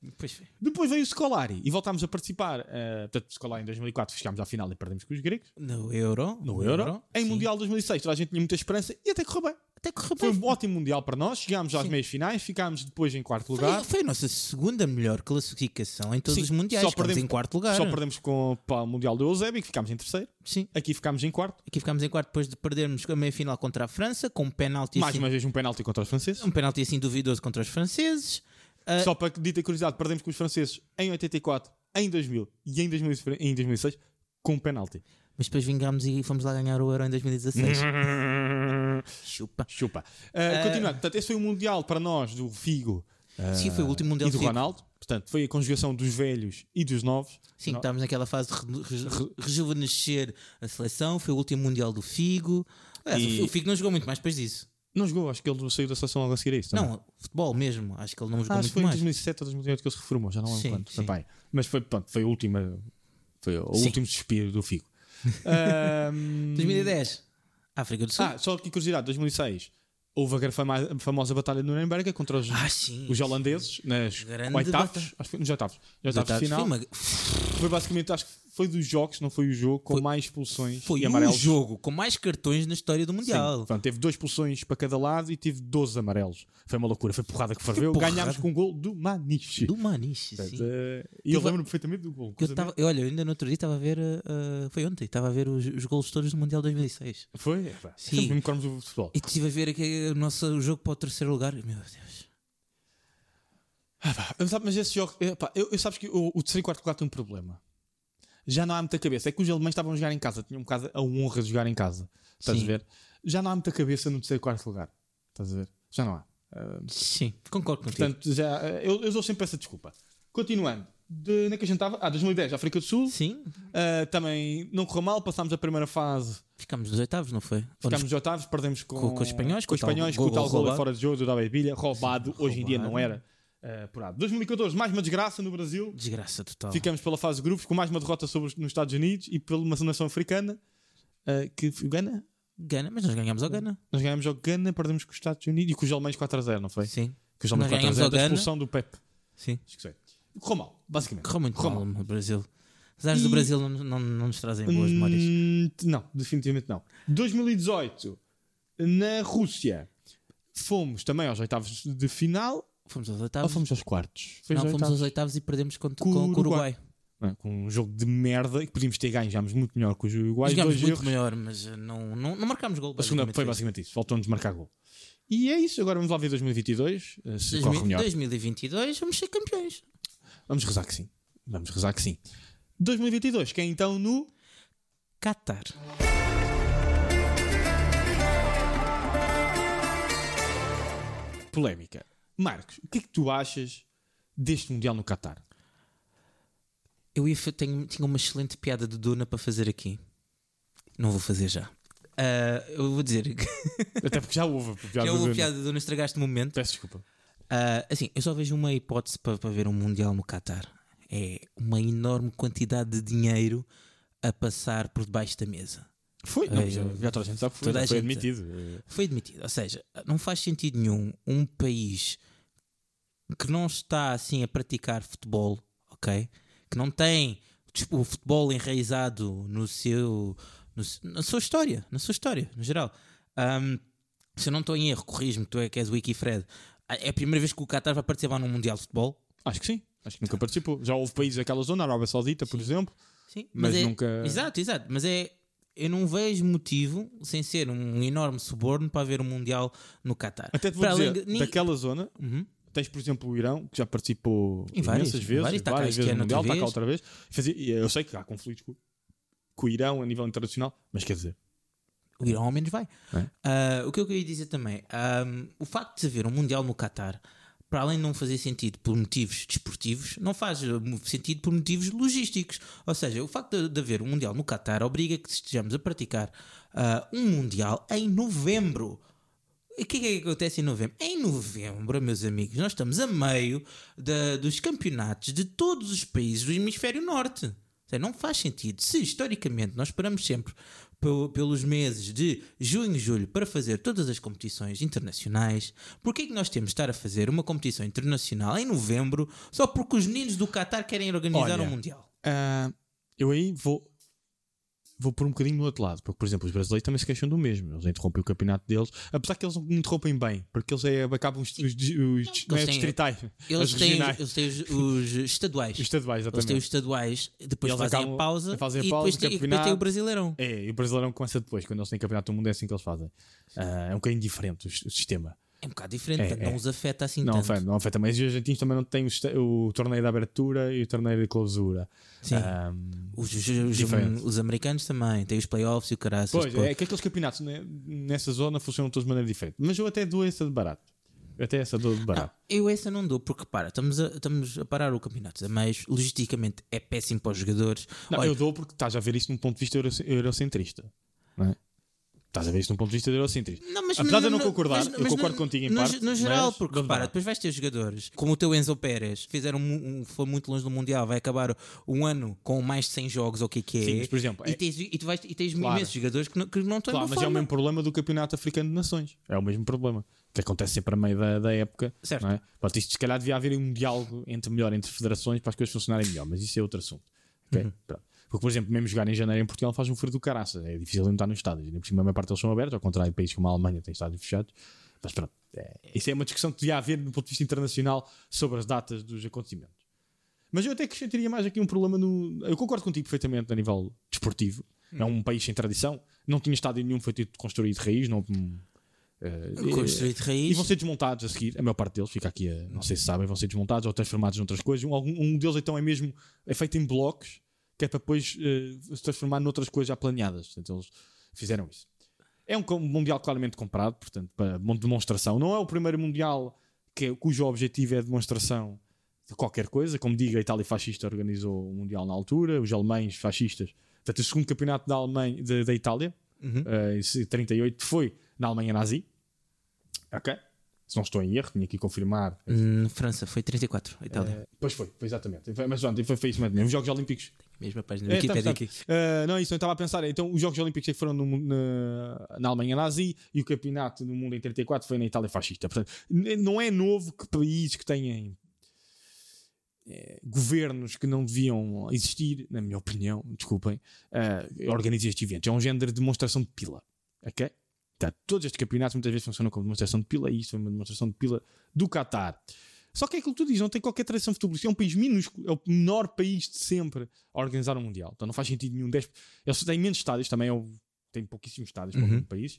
Depois veio o Scolari e voltámos a participar. eh, portanto, Scolari em 2004 chegámos à final e perdemos com os gregos. No Euro. No Euro. Em sim. Mundial 2006 toda a gente tinha muita esperança e até correu bem. Até correu Foi bem. um ótimo Mundial para nós. Chegámos às Sim. meias finais, ficámos depois em quarto Foi, lugar. foi a nossa segunda melhor classificação em todos Sim, os mundiais. só perdemos- em quarto lugar. Só perdemos com para o Mundial do Eusébio, que ficámos em terceiro. Sim. Aqui ficámos em quarto. Aqui ficámos em quarto depois de perdermos a meia final contra a França, com um penalti Mais assim, uma vez um penalti contra os franceses. um penalti assim duvidoso contra os franceses. Ah, Só para dita curiosidade, perdemos com os franceses em 84 em 2000 e em, 2000, em 2006 com um penalti. Mas depois vingámos e fomos lá ganhar o Euro em 2016. (laughs) Chupa. Chupa. Uh, Continuando, portanto, esse foi o Mundial para nós do Figo. Sim, foi o último Mundial e do Figo. Ronaldo. Portanto, foi a conjugação dos velhos e dos novos. Sim, Não- estávamos naquela fase de re- re- rejuvenescer a seleção. Foi o último Mundial do Figo. Aliás, E- O Figo não jogou muito mais depois disso. Não jogou, acho que ele saiu da seleção logo a seguir a isso. também. Não, futebol mesmo. Acho que ele não jogou Ah, acho muito que foi em mais. 2007 ou 2008 que ele se reformou, já não lembro Sim, quanto. sim. Epá, Mas foi, pronto, foi a última. Foi o Sim. último suspiro do Figo. (laughs) Ahm, 2010, África do Sul. Ah, só aqui curiosidade: 2006 houve fama- famosa batalha de Nuremberg contra os, Ah, sim. os holandeses nas oitavos. batalha. Acho que nos oitavos. Nos oitavos. final. Foi, uma- Foi basicamente, acho que foi dos jogos, não foi o jogo, com Foi- mais expulsões foi e um amarelos. jogo com mais cartões na história do Sim. Mundial. Pronto, teve duas expulsões para cada lado e tive 12 amarelos. Foi uma loucura, foi porrada que ferveu. porrada. Ganhámos com um gol do Maniche. Do Maniche, Portanto, sim. eh, E eu Tive- lembro perfeitamente do gol. Eu tava, eu, olha, eu ainda no outro dia estava a ver, uh, uh, foi ontem, estava a ver os, os golos todos do Mundial 2006. de- Foi? Epá, Sim. Mesmo do futebol. E estive a ver aqui o nosso o jogo para o terceiro lugar. Meu Deus. Ah, pá, eu mas esse jogo, pá, eu, eu sabes que o, o terceiro e quarto lugar tem um problema. Já não há muita cabeça. É que os alemães estavam a jogar em casa, tinham um bocado a honra de jogar em casa. Estás Sim. a ver? Já não há muita cabeça no terceiro quarto lugar. Estás a ver? Já não há. Ah, Sim, concordo contigo. portanto, já, eh, eu, eu dou sempre essa desculpa. Continuando. De, é que a gente estava? Ah, 2010, África do Sul. Sim, Ah, também não correu mal, passámos a primeira fase, ficámos nos oitavos, não foi? Ficámos nos- oitavos, perdemos com, Com- com os espanhóis, com os com o tal espanhóis, gol com o tal gol roubado. fora de jogo David Bilha, roubado, Sim, hoje em dia roubado. não era ah, apurado. 2014, mais uma desgraça no Brasil. Desgraça total. Ficamos pela fase de grupos com mais uma derrota sobre os, nos Estados Unidos e pela uma nação africana ah, que Gana. Gana, mas nós ganhámos ao Gana. Nós ganhamos ao Gana, perdemos com os Estados Unidos e com os alemães 4 a 0, não foi? Sim, Com os alemães Nós 4 a ganhamos 0 ao da expulsão do Pep. sim. Sei. Correu mal, basicamente. Correu muito Correu mal o Brasil. Os ares E- do Brasil não, não, não nos trazem boas memórias. Hum, não, definitivamente não. 2018, na Rússia, fomos também aos oitavos de final Fomos aos ou oitavos. fomos aos quartos? Foi Não, aos fomos aos oitavos? e perdemos contra, Com com, o com o Uruguai. Não, com um jogo de merda que podíamos ter ganho, jogámos muito melhor que os Uruguai. Jogámos muito erros. melhor, mas uh, não, não, não marcámos gol. A segunda foi basicamente isso, faltou-nos marcar gol. E é isso, agora vamos lá ver 2022, eh, se corre 2000 melhor. 2022 vamos ser campeões. Vamos rezar que sim. Vamos rezar que sim. 2022, que é então no. Qatar. Polémica. Marcos, o que é que tu achas deste Mundial no Qatar? Eu ia, tenho, tinha uma excelente piada de Duna para fazer aqui. Não vou fazer já. Ah, eu vou dizer que (laughs) Até porque já houve. a piada já houve Duna. piada de Duna, estragaste o momento. Peço desculpa. Ah, assim, eu só vejo uma hipótese para, para ver um Mundial no Qatar. É uma enorme quantidade de dinheiro a passar por debaixo da mesa. Foi, não, É, já, já toda a gente sabe que foi, a foi gente- admitido. Foi admitido. Ou seja, não faz sentido nenhum um país que não está assim a praticar futebol, ok? Que não tem tipo, o futebol enraizado no seu, no na sua história, na sua história, no geral. Ahm, se eu não estou em erro, corrijo-me, tu é que és o Wikifred. É a primeira vez que o Qatar vai participar num Mundial de Futebol? Acho que sim. Acho que nunca participou. Já houve países daquela zona, a Arábia Saudita, por exemplo. Sim, Mas é- nunca- Exato, exato. Mas é. Eu não vejo motivo, sem ser um enorme suborno, para haver um Mundial no Qatar. Até te vou Para dizer, além daquela zona, Uhum. Tens, por exemplo, o Irão, que já participou Em várias, imensas vezes, várias, está cá várias vezes no Mundial, está cá outra vez. Eu sei que há conflitos com, com o Irão a nível internacional, mas quer dizer, O Irão ao menos vai. É. Ah, o que eu queria dizer também, ahm, o facto de haver um Mundial no Qatar, para além de não fazer sentido por motivos desportivos, não faz sentido por motivos logísticos. Ou seja, o facto de, de haver um Mundial no Qatar obriga que estejamos a praticar ah, um Mundial em novembro. O que é que acontece em novembro? Em novembro, meus amigos, nós estamos a meio da- dos campeonatos de todos os países do hemisfério norte. Seja, Não faz sentido. Se historicamente nós esperamos sempre pel- pelos meses de junho e julho para fazer todas as competições internacionais, porquê é que nós temos de estar a fazer uma competição internacional em novembro só porque os meninos do Qatar querem organizar Olha, um Mundial? ah, eu aí vou, vou por um bocadinho no outro lado, porque, por exemplo, os brasileiros também se queixam do mesmo. Eles interrompem o campeonato deles, apesar que eles não interrompem bem, porque eles é, acabam os, os, os, os não é têm- distritais, Eles os têm, eles têm os, os estaduais. (laughs) os estaduais, Eles têm exatamente. os estaduais, depois Eles fazem acabam- a pausa fazem a e, pausa, depois e depois tem o Brasileirão. É, e o Brasileirão começa depois, quando eles têm campeonato do mundo, é assim que eles fazem. Ah, é um bocadinho diferente o, o sistema. É um bocado diferente, É, portanto, é. não os afeta assim Não tanto. afeta, não afeta, mas os argentinos também não têm o, o torneio de abertura e o torneio de clausura. Sim. Ahm, Os, os- os- os americanos também têm os playoffs e o caraças. pois, é que aqueles campeonatos né, nessa zona funcionam todos de maneira diferente. Mas eu até dou essa de barato. Eu até essa dou de barato. Eu essa não dou, porque para, estamos a, estamos a parar o campeonato, mas logisticamente é péssimo para os jogadores. Não, Olha, eu dou porque estás a ver isto num ponto de vista euro- eurocentrista. Não é? Estás a ver isto num ponto de vista eurocentrista. Não, mas- Apesar de eu não concordar, mas- eu mas concordo no- contigo em no, parte, No geral, mas porque repara, barato. depois vais ter jogadores como o teu Enzo Pérez, fizeram um, um- foi muito longe do Mundial, vai acabar um ano com mais de 100 jogos, ou o que é que é. Sim, mas, por exemplo, e, é- tens, e tu vais, e tens Claro. imensos jogadores que não, que não estão Claro, mas é o forma. mesmo problema do Campeonato Africano de Nações. É o mesmo problema. Que acontece sempre a meio da, da época. Certo. Não é? Pronto, isto se calhar devia haver um diálogo entre, melhor entre federações para as coisas funcionarem melhor, mas isso é outro assunto. ok? Uhum. Pronto. Porque, por exemplo, mesmo jogar em janeiro em Portugal faz um frio do caraça. É difícil de entrar nos estádios. E por cima, a maior parte deles são abertos, ao contrário de países como a Alemanha, tem estádios fechados. Mas pronto, é, isso é uma discussão que devia haver do ponto de vista internacional sobre as datas dos acontecimentos. Mas eu até acrescentaria mais aqui um problema no. Eu concordo contigo perfeitamente a nível desportivo. É um país sem tradição. Não tinha estádio nenhum feito construído de raiz. Não, eh, Construído de e raiz. vão ser desmontados a seguir. A maior parte deles, fica aqui, a, não sei se sabem, vão ser desmontados ou transformados noutras coisas. Um, um deles então é mesmo é feito em blocos, que é para depois eh, se transformar noutras coisas já planeadas. Portanto, eles fizeram isso. É um mundial claramente comprado, portanto, para mon- demonstração. Não é o primeiro mundial que, cujo objetivo é a demonstração de qualquer coisa. Como digo, a Itália fascista organizou o mundial na altura, os alemães fascistas. Portanto, o segundo campeonato da, Alemanha, da, da Itália, Uhum. eh, em 38, foi na Alemanha nazi. Ok? Se não estou em erro, tinha que confirmar. Hum, França, foi 34, a Itália. Eh, pois foi, foi exatamente. Mas pronto, foi, foi isso mesmo. Os Jogos Olímpicos. Mesma página É, da Wikipedia estamos- aqui. Uh, não, isso eu estava a pensar. Então, os Jogos Olímpicos é foram no na, na Alemanha nazi e o campeonato do mundo em 34 foi na Itália fascista. Portanto, não é novo que países que têm eh, governos que não deviam existir, na minha opinião, desculpem, uh, organizem estes eventos. É um género de demonstração de pila. Ok? Portanto, todos estes campeonatos muitas vezes funcionam como demonstração de pila e isto foi uma demonstração de pila do Qatar. Só que é aquilo que tu dizes, não tem qualquer tradição futebolística. É um país minúsculo, é o menor país de sempre a organizar um Mundial. Então não faz sentido nenhum. 10... Eles têm menos estádios, também é o... tem pouquíssimos estádios para Uhum. um país.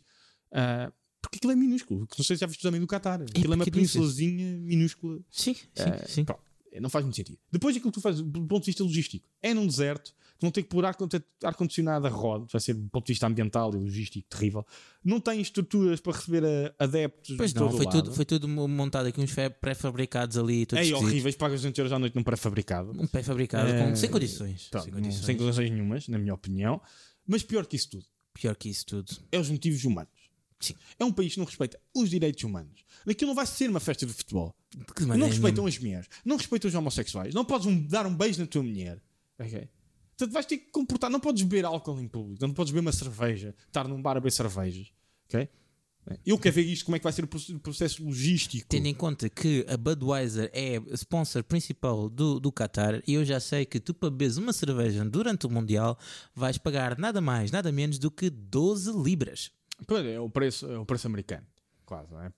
Ah, porque aquilo é minúsculo. Não sei se já viste também do Qatar. Aquilo é uma peninsulazinha minúscula. Sim, sim, Ah, sim. pronto. Não faz muito sentido. Depois aquilo que tu fazes, do ponto de vista logístico, é num deserto, vão ter que pôr ar- ar-condicionado a roda, vai ser do ponto de vista ambiental e logístico terrível. Não tem estruturas para receber a- adeptos Pois não, foi o tudo, lado. foi tudo montado aqui, uns pré-fabricados ali, É horríveis, pagas 200 euros à noite num pré-fabricado. Um pré-fabricado, É, sem condições. Pronto, sem não- condições. sem condições nenhumas, na minha opinião. Mas pior que isso tudo, Pior que isso tudo. é os motivos humanos. Sim. É um país que não respeita os direitos humanos. Aquilo não vai ser uma festa de futebol. De não respeitam as mulheres. Não respeitam os homossexuais. Não podes um- dar um beijo na tua mulher. Ok? Portanto, vais ter que comportar. Não podes beber álcool em público. Não podes beber uma cerveja. Estar num bar a beber cervejas. Ok? Eu quero ver isto, como é que vai ser o proce- processo logístico. Tendo em conta que a Budweiser é sponsor principal do, do Qatar, e eu já sei que tu para beberes uma cerveja durante o Mundial vais pagar nada mais, nada menos do que 12 libras. Pois é, o preço, é o preço americano. Quase, não é?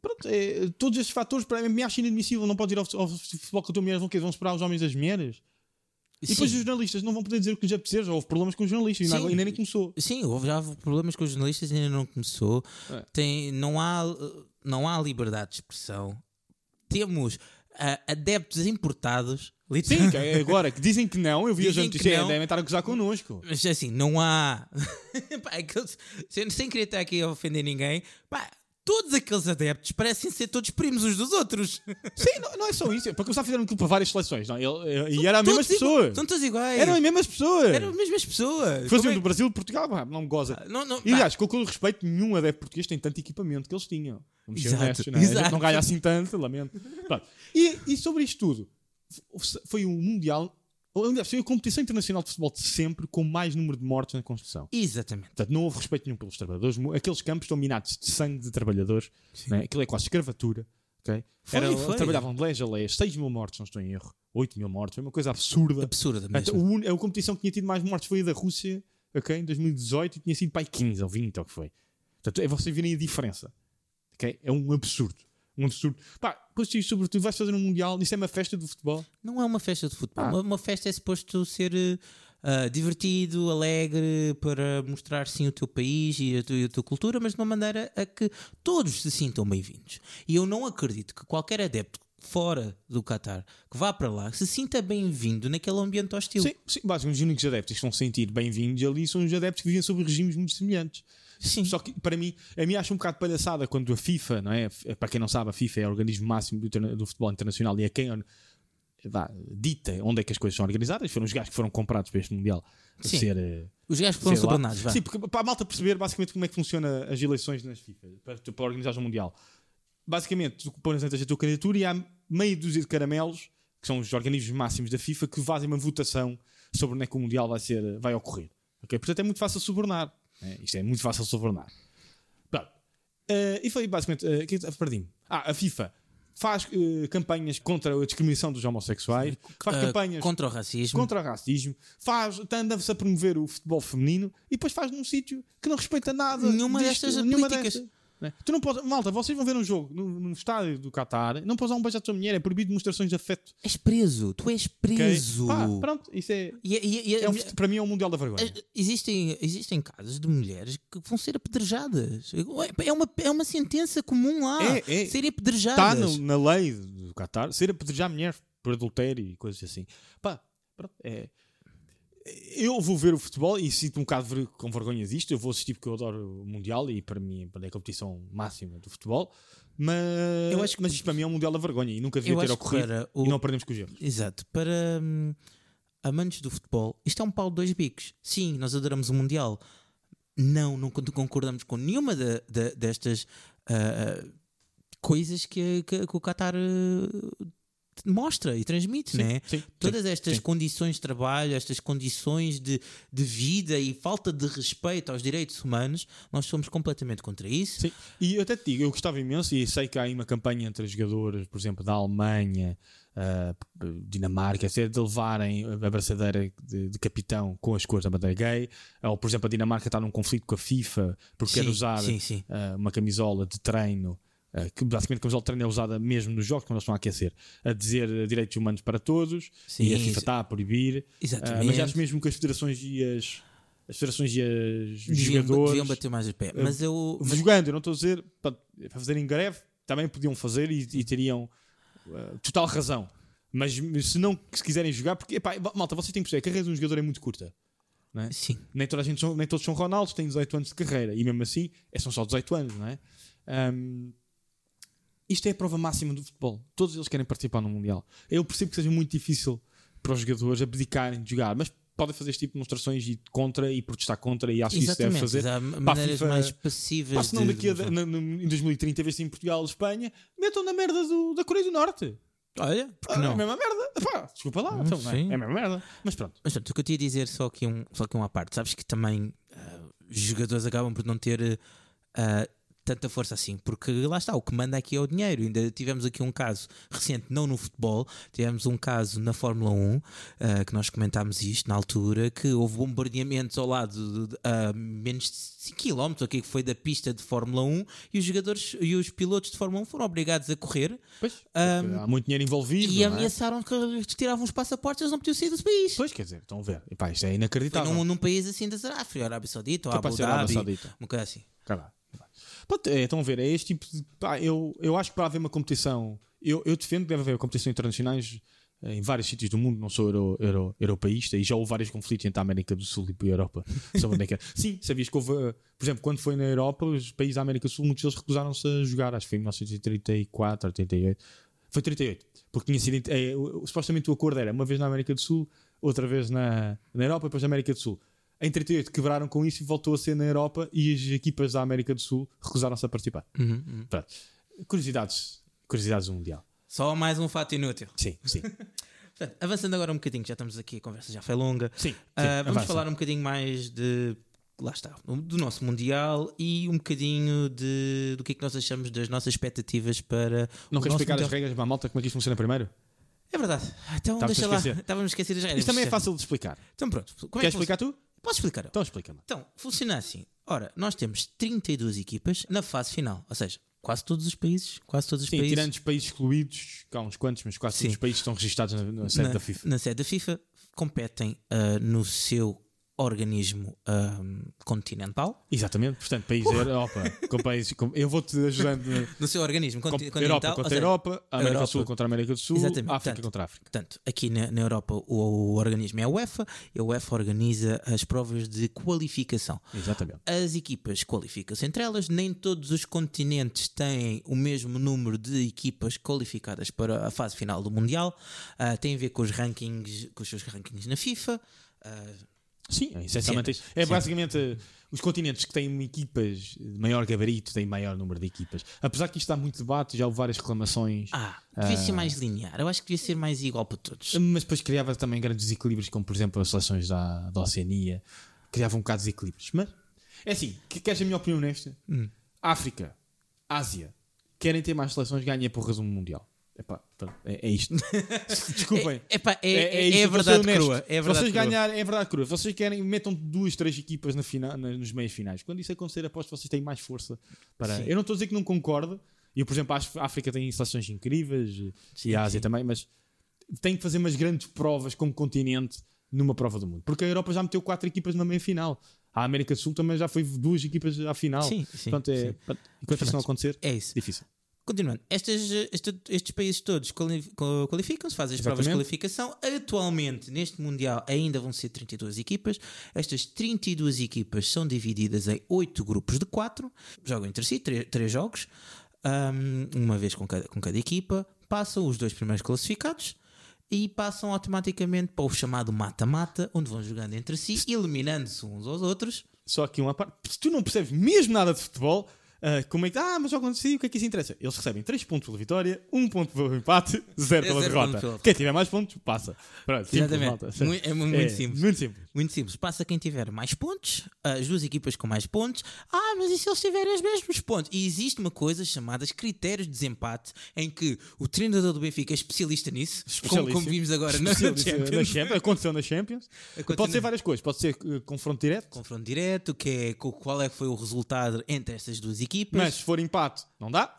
Pronto, é, todos estes fatores para mim me acho inadmissível. Não podes ir ao, ao futebol com a tua mulher, vão, vão esperar os homens das mulheres. E depois os jornalistas não vão poder dizer o que lhes apetecer. Já houve problemas com os jornalistas e ainda ainda nem começou. sim, houve já problemas com os jornalistas, ainda não começou. É. Tem, não, há, não há liberdade de expressão. Temos ah, adeptos importados, Sim, é agora que dizem que não, eu vi Dizem notícias, é, não. devem estar a gozar connosco. Mas assim, não há. (laughs) Pá, aqueles- sem, sem querer estar aqui a ofender ninguém, pá, todos aqueles adeptos parecem ser todos primos uns dos outros. (laughs) Sim, não, não é só isso. Para começar, fizeram aquilo para várias seleções. Não? Ele- e eram as mesmas pessoas. São todos iguais. Eram as mesmas pessoas. Eram as mesmas pessoas. Faziam é do Brasil, Portugal, não me goza. que- Não, não, E aliás, com todo respeito, nenhum adepto português tem tanto equipamento que eles tinham. Vamos ser honestos, não é? Não ganha assim tanto, lamento. (laughs) E, e sobre isto tudo, foi o Mundial, aliás, foi a competição internacional de futebol de sempre com mais número de mortes na construção. Exatamente. Portanto, não houve respeito nenhum pelos trabalhadores. Aqueles campos estão minados de sangue de trabalhadores. Né? Aquilo é quase escravatura. ok? Foi, Era- foi. Trabalhavam de leis a leis. 6 mil mortes, não estou em erro. 8 mil mortes. Foi uma coisa absurda. Absurda mesmo. o un- a competição que tinha tido mais mortes foi a da Rússia, ok? Em 2018 e tinha sido para aí 15 ou 20 ou o que foi. Portanto, é vocês verem a diferença. ok? É um absurdo. Um absurdo. Pá, disso, sobretudo, vais fazer um Mundial. Isso é uma festa do futebol. Não é uma festa de futebol. Ah. Uma, uma festa é suposto ser. ah, divertido, alegre, para mostrar sim o teu país e a tua, e a tua cultura, mas de uma maneira a que todos se sintam bem-vindos. E eu não acredito que qualquer adepto fora do Qatar que vá para lá se sinta bem-vindo naquele ambiente hostil. Sim, sim, basicamente os únicos adeptos que a sentir bem-vindos ali são os adeptos que vivem sob regimes muito semelhantes. Sim. Só que para mim, a mim acho um bocado palhaçada quando a FIFA, não é? Para quem não sabe, a FIFA é o organismo máximo do, do futebol internacional e é quem vá, dita onde é que as coisas são organizadas. Foram os gajos que foram comprados para este Mundial para Sim. ser. eh, Os gajos foram sei lá. subornados, vá. Sim, porque para a malta perceber basicamente como é que funciona as eleições nas FIFA, para, para organizar o Mundial. Basicamente, tu pões a tua candidatura e há meia dúzia de caramelos, que são os organismos máximos da FIFA, que fazem uma votação sobre onde é que o Mundial vai, ser, vai ocorrer. Ok? Portanto, é muito fácil subornar. Né? Isto é muito fácil subornar. Pronto. Eh, e foi basicamente. Uh, que, perdi-me. Ah, a FIFA faz eh, campanhas contra a discriminação dos homossexuais, faz Ah, campanhas contra o racismo. contra o racismo, faz, anda-se a promover o futebol feminino e depois faz num sítio que não respeita nada. Nenhuma destas políticas. Né? Tu não podes, malta, vocês vão ver um jogo no, no estádio do Qatar, não podes dar um beijo à tua mulher, é proibido demonstrações de afeto. És preso, tu és preso. Pá, pronto, isso é, E- e- e- é um- para mim é um mundial da vergonha. Existem, existem casos de mulheres que vão ser apedrejadas. É uma, é uma sentença comum lá. É, é. Serem Está apedrejadas. no- na lei do Qatar ser apedrejar mulher por adultério e coisas assim. Pá, pronto, é. Eu vou ver o futebol e sinto um bocado com vergonha disto. Eu vou assistir porque eu adoro o Mundial e para mim é a competição máxima do futebol. Mas, Eu acho que- mas isto para mim é um Mundial da vergonha e nunca devia ter ocorrido. o- E não aprendemos com os erros. Exato. Para hum, amantes do futebol, isto é um pau de dois bicos. Sim, nós adoramos o Mundial. Não, não con- concordamos com nenhuma da- da- destas ah, coisas que, que- que o Qatar ah, mostra e transmite, Sim, né? sim, Todas sim, estas condições de trabalho, estas condições de, de vida e falta de respeito aos direitos humanos, nós somos completamente contra isso. Sim, e eu até te digo, eu gostava imenso, e sei que há aí uma campanha entre jogadores, por exemplo, da Alemanha, p- Dinamarca, etc., de levarem a braçadeira de, de capitão com as cores da bandeira gay, ou por exemplo, a Dinamarca está num conflito com a FIFA porque quer Sim, usar sim, sim. ah, uma camisola de treino. Ah, que basicamente a camisola de treino é usada mesmo nos jogos quando eles estão a aquecer, a dizer ah, direitos humanos para todos, Sim, e a FIFA está a proibir. Ah, Exatamente. mas acho mesmo que as federações e as, as federações e as Deviam, jogadores deviam bater mais o pé. Mas eu. mas- jogando, eu não estou a dizer para para fazerem greve, também podiam fazer e, e teriam uh, total razão. Mas se não se quiserem jogar, porque epá, malta, vocês têm que perceber, a carreira de um jogador é muito curta. Não é? Sim. Nem, toda a gente são, nem todos são Ronaldos, têm 18 anos de carreira e mesmo assim é, são só 18 anos, não é? Um, isto é a prova máxima do futebol. Todos eles querem participar no Mundial. Eu percebo que seja muito difícil para os jogadores abdicarem de jogar, mas podem fazer este tipo de demonstrações e contra e protestar contra e acho que isso deve fazer. Há a maneiras FIFA- mais passíveis. Pá, se não de- daqui a, na- no- em 2030, vez em Portugal Espanha, metam na merda do- da Coreia do Norte. Olha, porque Ah, É a não? mesma merda. Pá, desculpa lá. então, não é? é a mesma merda. Mas pronto. Mas pronto, o que eu te ia dizer só aqui um, só aqui uma parte. Sabes que também ah, os jogadores acabam por não ter ah, tanta força assim, porque lá está, o que manda aqui é o dinheiro. Ainda tivemos aqui um caso recente, não no futebol, tivemos um caso na Fórmula 1, ah, que nós comentámos isto na altura, que houve bombardeamentos ao lado de, a menos de 5 km, aqui que foi da pista de Fórmula 1, e os jogadores e os pilotos de Fórmula 1 foram obrigados a correr Pois, Ahm, porque há muito dinheiro envolvido. e é? ameaçaram que lhes tiravam os passaportes, eles não podiam sair do país. Pois, quer dizer, estão a ver. Epá, isto é inacreditável. num, num país assim da Arábia, Arábia Saudita ou Abu Dhabi, Saudita. uma coisa assim. Caralho. Pronto, é, estão a ver, é este tipo de. Pá, eu, eu acho que para haver uma competição. Eu, eu defendo que deve haver competições internacionais eh, em vários sítios do mundo, não sou euro, euro, europeísta, e já houve vários conflitos entre a América do Sul e a Europa. sobre onde é que é. Sim, sabias que houve, eh, por exemplo, quando foi na Europa, os países da América do Sul, muitos deles recusaram-se a jogar, acho que foi em 1934 ou 38. Foi 38, porque tinha sido. o- o- supostamente o acordo era uma vez na América do Sul, outra vez na, na Europa, depois na América do Sul. Em 38 quebraram com isso e voltou a ser na Europa e as equipas da América do Sul recusaram-se a participar. Uhum, uhum. Pronto. Curiosidades, curiosidades do Mundial. Só mais um fato inútil. Sim, sim. (laughs) Portanto, avançando agora um bocadinho, já estamos aqui, a conversa já foi longa. sim, sim, vamos avança. falar um bocadinho mais de. Lá está, do nosso Mundial e um bocadinho de, do que é que nós achamos das nossas expectativas para. Não queres explicar as Mundial. regras para a malta como é que isto funciona primeiro? É verdade. Então Estavas-te deixa a lá. esquecer. Estávamos esquecidos das regras. Isto também é fácil de explicar. Então pronto. Como é Queres que explicar tu? Posso explicar? Então explica-me. Então, funciona assim. Ora, nós temos 32 equipas na fase final. Ou seja, quase todos os países. Quase todos os Sim, países. tirando os países excluídos, há uns quantos, mas quase Sim. todos os países estão registados na, na sede na, da FIFA. na sede da FIFA. competem ah, no seu organismo ah, continental. Exatamente, portanto, país da Europa, (laughs) com países, com- eu vou-te ajudando. No seu organismo Com, conti- Europa continental. ou contra seja, Europa, América Europa. do Sul contra a América do Sul, Exatamente, África portanto, contra a África. Portanto, aqui na, na Europa o, o organismo é a UEFA e a UEFA organiza as provas de qualificação. Exatamente. As equipas qualificam-se entre elas, nem todos os continentes têm o mesmo número de equipas qualificadas para a fase final do Mundial. Ah, tem a ver com os rankings, com os seus rankings na FIFA. Ah, Sim, é essencialmente isso. É Sim. basicamente eh, os continentes que têm equipas de maior gabarito têm maior número de equipas. Apesar que isto dá muito debate, já houve várias reclamações, ah, devia ser mais linear. Eu acho que devia ser mais igual para todos. mas depois criava também grandes desequilíbrios, como por exemplo as seleções da, da Oceania, criava um bocado de desequilíbrios. Mas é assim, que, queres a minha opinião nesta? Hum. África, Ásia, querem ter mais seleções, ganhem por resumo mundial. Epá, é, é isto. (laughs) Desculpem. É, epá, é, é, isto, é ser verdade honesto. crua. É Se verdade vocês crua. ganharem, é verdade crua. Vocês querem, metam duas, três equipas na final, na- nos meios finais. Quando isso acontecer, aposto que vocês têm mais força para. Sim. Eu não estou a dizer que não concordo. Eu, por exemplo, a África tem seleções incríveis Sim, e a Ásia sim. também, mas tem que fazer umas grandes provas como continente numa prova do mundo. Porque a Europa já meteu quatro equipas na meia final. A América do Sul também já foi duas equipas à final. Sim, sim, Portanto, é, sim. enquanto isso não acontecer, É isso. difícil. Continuando, Estas, eh, este- estes países todos qualificam-se, fazem as provas de Exatamente. qualificação. Atualmente, neste Mundial, ainda vão ser 32 equipas. Estas 32 equipas são divididas em 8 grupos de 4, jogam entre si 3, jogos, ahm, uma vez com cada, com cada equipa. Passam os dois primeiros classificados e passam automaticamente para o chamado mata-mata, onde vão jogando entre si, eliminando-se uns aos outros. Só aqui uma parte. Se tu não percebes mesmo nada de futebol, ah, como é que. Ah, mas jogam assim, o que é que isso interessa? Eles recebem 3 pontos pela vitória, 1 ponto pelo empate, 0 pela zero derrota. Quem tiver mais pontos, passa. Pronto, simples, Exatamente. malta. Mui- é mu- muito simples. Muito simples. Muito simples, passa quem tiver mais pontos, as duas equipas com mais pontos. Ah, mas e se eles tiverem os mesmos pontos? E existe uma coisa chamada critérios de desempate, em que o treinador do Benfica é especialista nisso, como, como vimos agora na Champions. na Champions. Aconteceu na Champions. Aconteceu Pode ser na- várias coisas. Pode ser eh, confronto direto, Confronto direto, que é qual é que foi o resultado entre estas duas equipas. mas se for empate, não dá.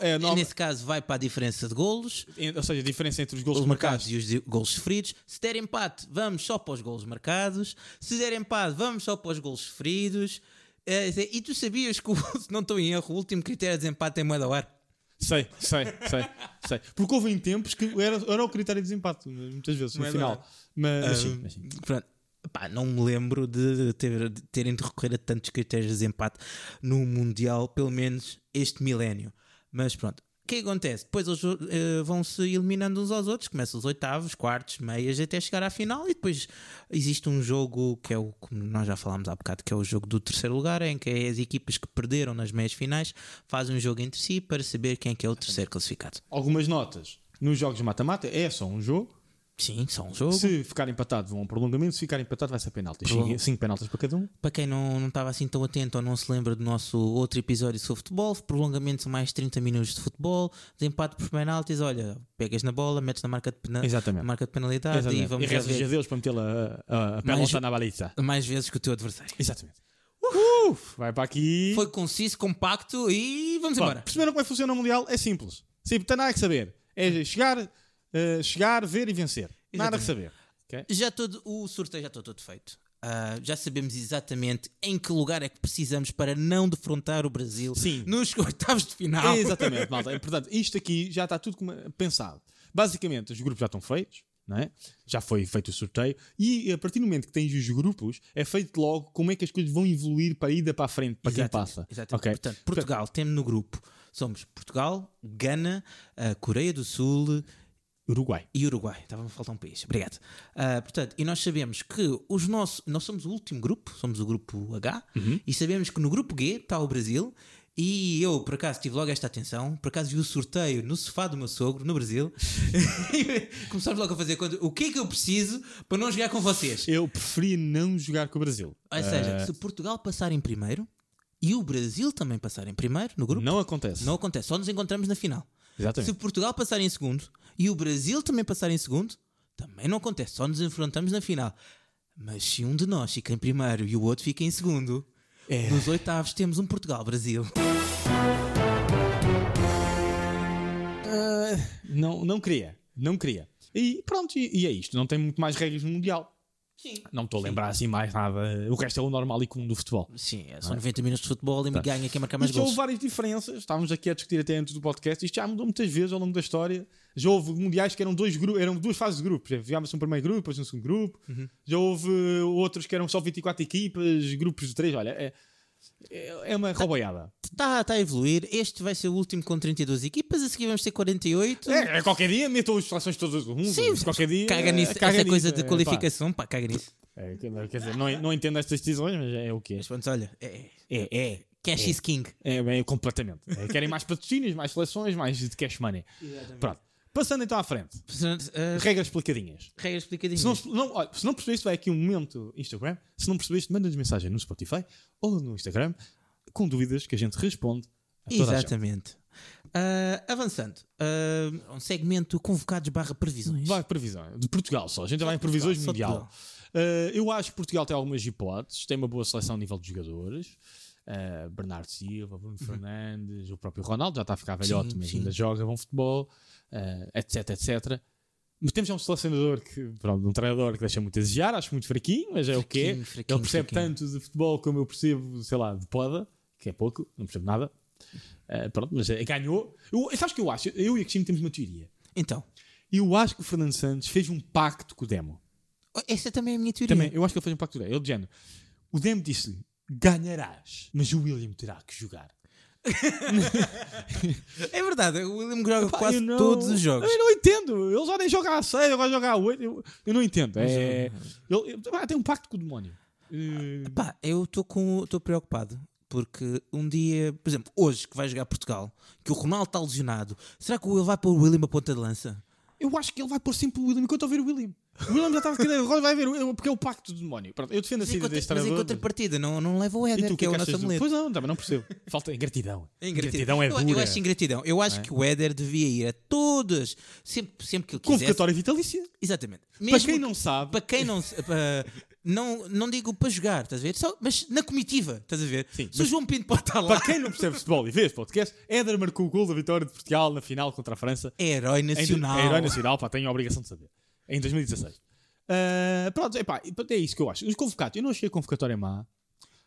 É, E nova- Nesse caso vai para a diferença de golos, Ou seja, a diferença entre os gols golos marcados marcados. e os golos sofridos. Se der empate, vamos só para os golos marcados. Se der empate, vamos só para os golos sofridos. Eh, e tu sabias que, o- (laughs) se não estou em erro, o último critério de desempate é moeda ao ar? Sei, sei, sei, sei. Porque houve em tempos que era, era o critério de desempate, muitas vezes, no Não final. Mas, mas sim, mas sim. pronto. Pá, não me lembro de, ter- de terem de recorrer a tantos critérios de desempate no Mundial, pelo menos este milénio. Mas pronto. O que acontece? Depois eles eh, vão-se eliminando uns aos outros, começam os oitavos, quartos, meias, até chegar à final, e depois existe um jogo que é o, como nós já falámos há bocado, que é o jogo do terceiro lugar, em que as equipas que perderam nas meias finais fazem um jogo entre si para saber quem é que é o terceiro classificado. Algumas notas. Nos jogos mata-mata é só um jogo. Sim, só um jogo. Se ficar empatado, vão a um prolongamento. Se ficar empatado, vai ser penalti. Prolong- 5 penaltis para cada um. Para quem não, não estava assim tão atento ou não se lembra do nosso outro episódio sobre futebol, prolongamento mais 30 minutos de futebol, desempate por penaltis, olha, pegas na bola, metes na marca de, pena, Exatamente. marca de penalidade Exatamente. e vamos e rezas a Deus para meter a, a, a Mais- pelota na baliza. mais vezes que o teu adversário. Exatamente. Uh, vai para aqui. Foi conciso, compacto e vamos Bom, embora. perceberam como é que funciona o Mundial? É simples. Sim, não tem nada que saber. É chegar, eh, chegar, ver e vencer. Nada que saber. Ok? Já todo, o sorteio já está todo feito. Ah, já sabemos exatamente em que lugar é que precisamos para não defrontar o Brasil Sim. nos oitavos de final. Exatamente, (laughs) malta. É, Portanto, isto aqui já está tudo pensado. Basicamente, os grupos já estão feitos, é? já foi feito o sorteio, e a partir do momento que tens os grupos, é feito logo como é que as coisas vão evoluir para a ida para a frente, para quem Exatamente, passa. exatamente. Ok? Portanto, Portugal, temos no grupo, somos Portugal, Gana, a Coreia do Sul Uruguai. e Uruguai. Estava a faltar um país. Obrigado. Ah, portanto, e nós sabemos que os nossos, nós somos o último grupo, somos o grupo H, Uhum. e sabemos que no grupo G está o Brasil. E eu, por acaso, tive logo esta atenção. Por acaso vi o sorteio no sofá do meu sogro, no Brasil. (laughs) Começámos logo a fazer conta. O que é que eu preciso para não jogar com vocês? Eu preferia não jogar com o Brasil. Ou seja, Eh, se Portugal passar em primeiro e o Brasil também passar em primeiro no grupo, não acontece. não acontece, só nos encontramos na final. Exatamente. Se Portugal passar em segundo e o Brasil também passar em segundo, também não acontece, só nos enfrentamos na final. Mas se um de nós fica em primeiro e o outro fica em segundo, É. nos oitavos temos um Portugal-Brasil. Não, não queria. Não queria. E pronto, e, e é isto. Não tem muito mais regras no Mundial. Sim. Não estou a lembrar assim mais nada. O resto é o normal e comum do futebol. Sim, é, são 90 minutos de futebol e me ganha quem marcar mais Isto já houve gols. várias diferenças. Estávamos aqui a discutir até antes do podcast. Isto já mudou muitas vezes ao longo da história. Já houve mundiais que eram, dois eram duas fases de grupo. Por exemplo, Jogava-se um primeiro grupo, depois um segundo grupo. Uhum. Já houve outros que eram só 24 equipas, grupos de três. Olha, é, é, é uma roubaiada. Está tá a evoluir. Este vai ser o último com 32 equipas. A seguir vamos ter 48. É, é qualquer dia metam as seleções todas do mundo. Sim, qualquer dia. Caga é, nisso. caga essa nisso, coisa é, de pá. qualificação, pá, caga nisso. É, quer dizer, não, não entendo estas decisões, mas é o que é. Mas pronto, olha, é, é, é. Cash is king. É, bem, completamente. É, querem mais patrocínios, mais seleções, mais de cash money. Pronto. Passando então à frente. Portanto, uh, Regras explicadinhas. regras explicadinhas. Se não, não, olha, se não percebeste, vai aqui um momento Instagram. Se não percebeste, manda-nos mensagem no Spotify ou no Instagram com dúvidas que a gente responde a. Exatamente. Uh, avançando, uh, um segmento convocados barra previsões. Vai previsão. De Portugal só. A gente já vai em previsões Só de mundial. Portugal. Uh, eu acho que Portugal tem algumas hipóteses. Tem uma boa seleção a nível de jogadores. Uh, Bernardo Silva, Bruno Fernandes, o próprio Ronaldo já está a ficar velhote, Uhum. Sim, mas sim. ainda joga bom futebol, uh, etc, etc. Mas temos já um selecionador que, pronto, um treinador que deixa muito a desejar, acho muito fraquinho, mas é o que é. Ele percebe fraquinho. tanto de futebol como eu percebo, sei lá, de poda, que é pouco, não percebo nada. Uh, pronto, mas uh, ganhou. Eu, sabes o que eu acho? Eu e a Cristina temos uma teoria. Então, Eu acho que o Fernando Santos fez um pacto com o Demo. essa também é a minha teoria. Também, eu acho que ele fez um pacto com o Demo. Ele de género. O Demo disse-lhe: ganharás, mas o William terá que jogar. (laughs) É verdade, o William joga Pá, quase não- todos os jogos. Eu não entendo. Ele já nem joga a 6, agora joga a 8. Eu, eu não entendo. É, ele, ele- pá, tem um pacto com o demónio. Eh, Pá, eu estou preocupado. Porque um dia, por exemplo, hoje que vai jogar Portugal, que o Ronaldo está lesionado, será que ele vai pôr o William a ponta de lança? eu acho que ele vai pôr sempre o William enquanto eu ver o William. O William já está a cadeira, vai ver, o- porque é o pacto do demónio. Pronto, eu defendo a saída deste mas em treinador. contrapartida, não, não leva o Éder, tu, o que é o que nosso amuleto. Pois não, também não percebo. (laughs) Falta ingratidão. É Ingratidão é eu, dura. eu acho ingratidão. Eu acho que o Éder devia ir a todas, sempre, sempre que ele quisesse. Convocatória vitalícia. Exatamente. Para Mesmo quem que- não sabe, para quem não, para- não não digo para jogar, estás a ver? Só, mas na comitiva, estás a ver? Sim, Se o João Pinto pode estar lá, Para quem não percebe futebol e vê este podcast, Éder marcou o gol da vitória de Portugal na final contra a França. é herói nacional. É herói nacional, pá, tenho a obrigação de saber. Em 2016. Ah, pronto, epá, é isso que eu acho. Os convocados, eu não achei a convocatória má.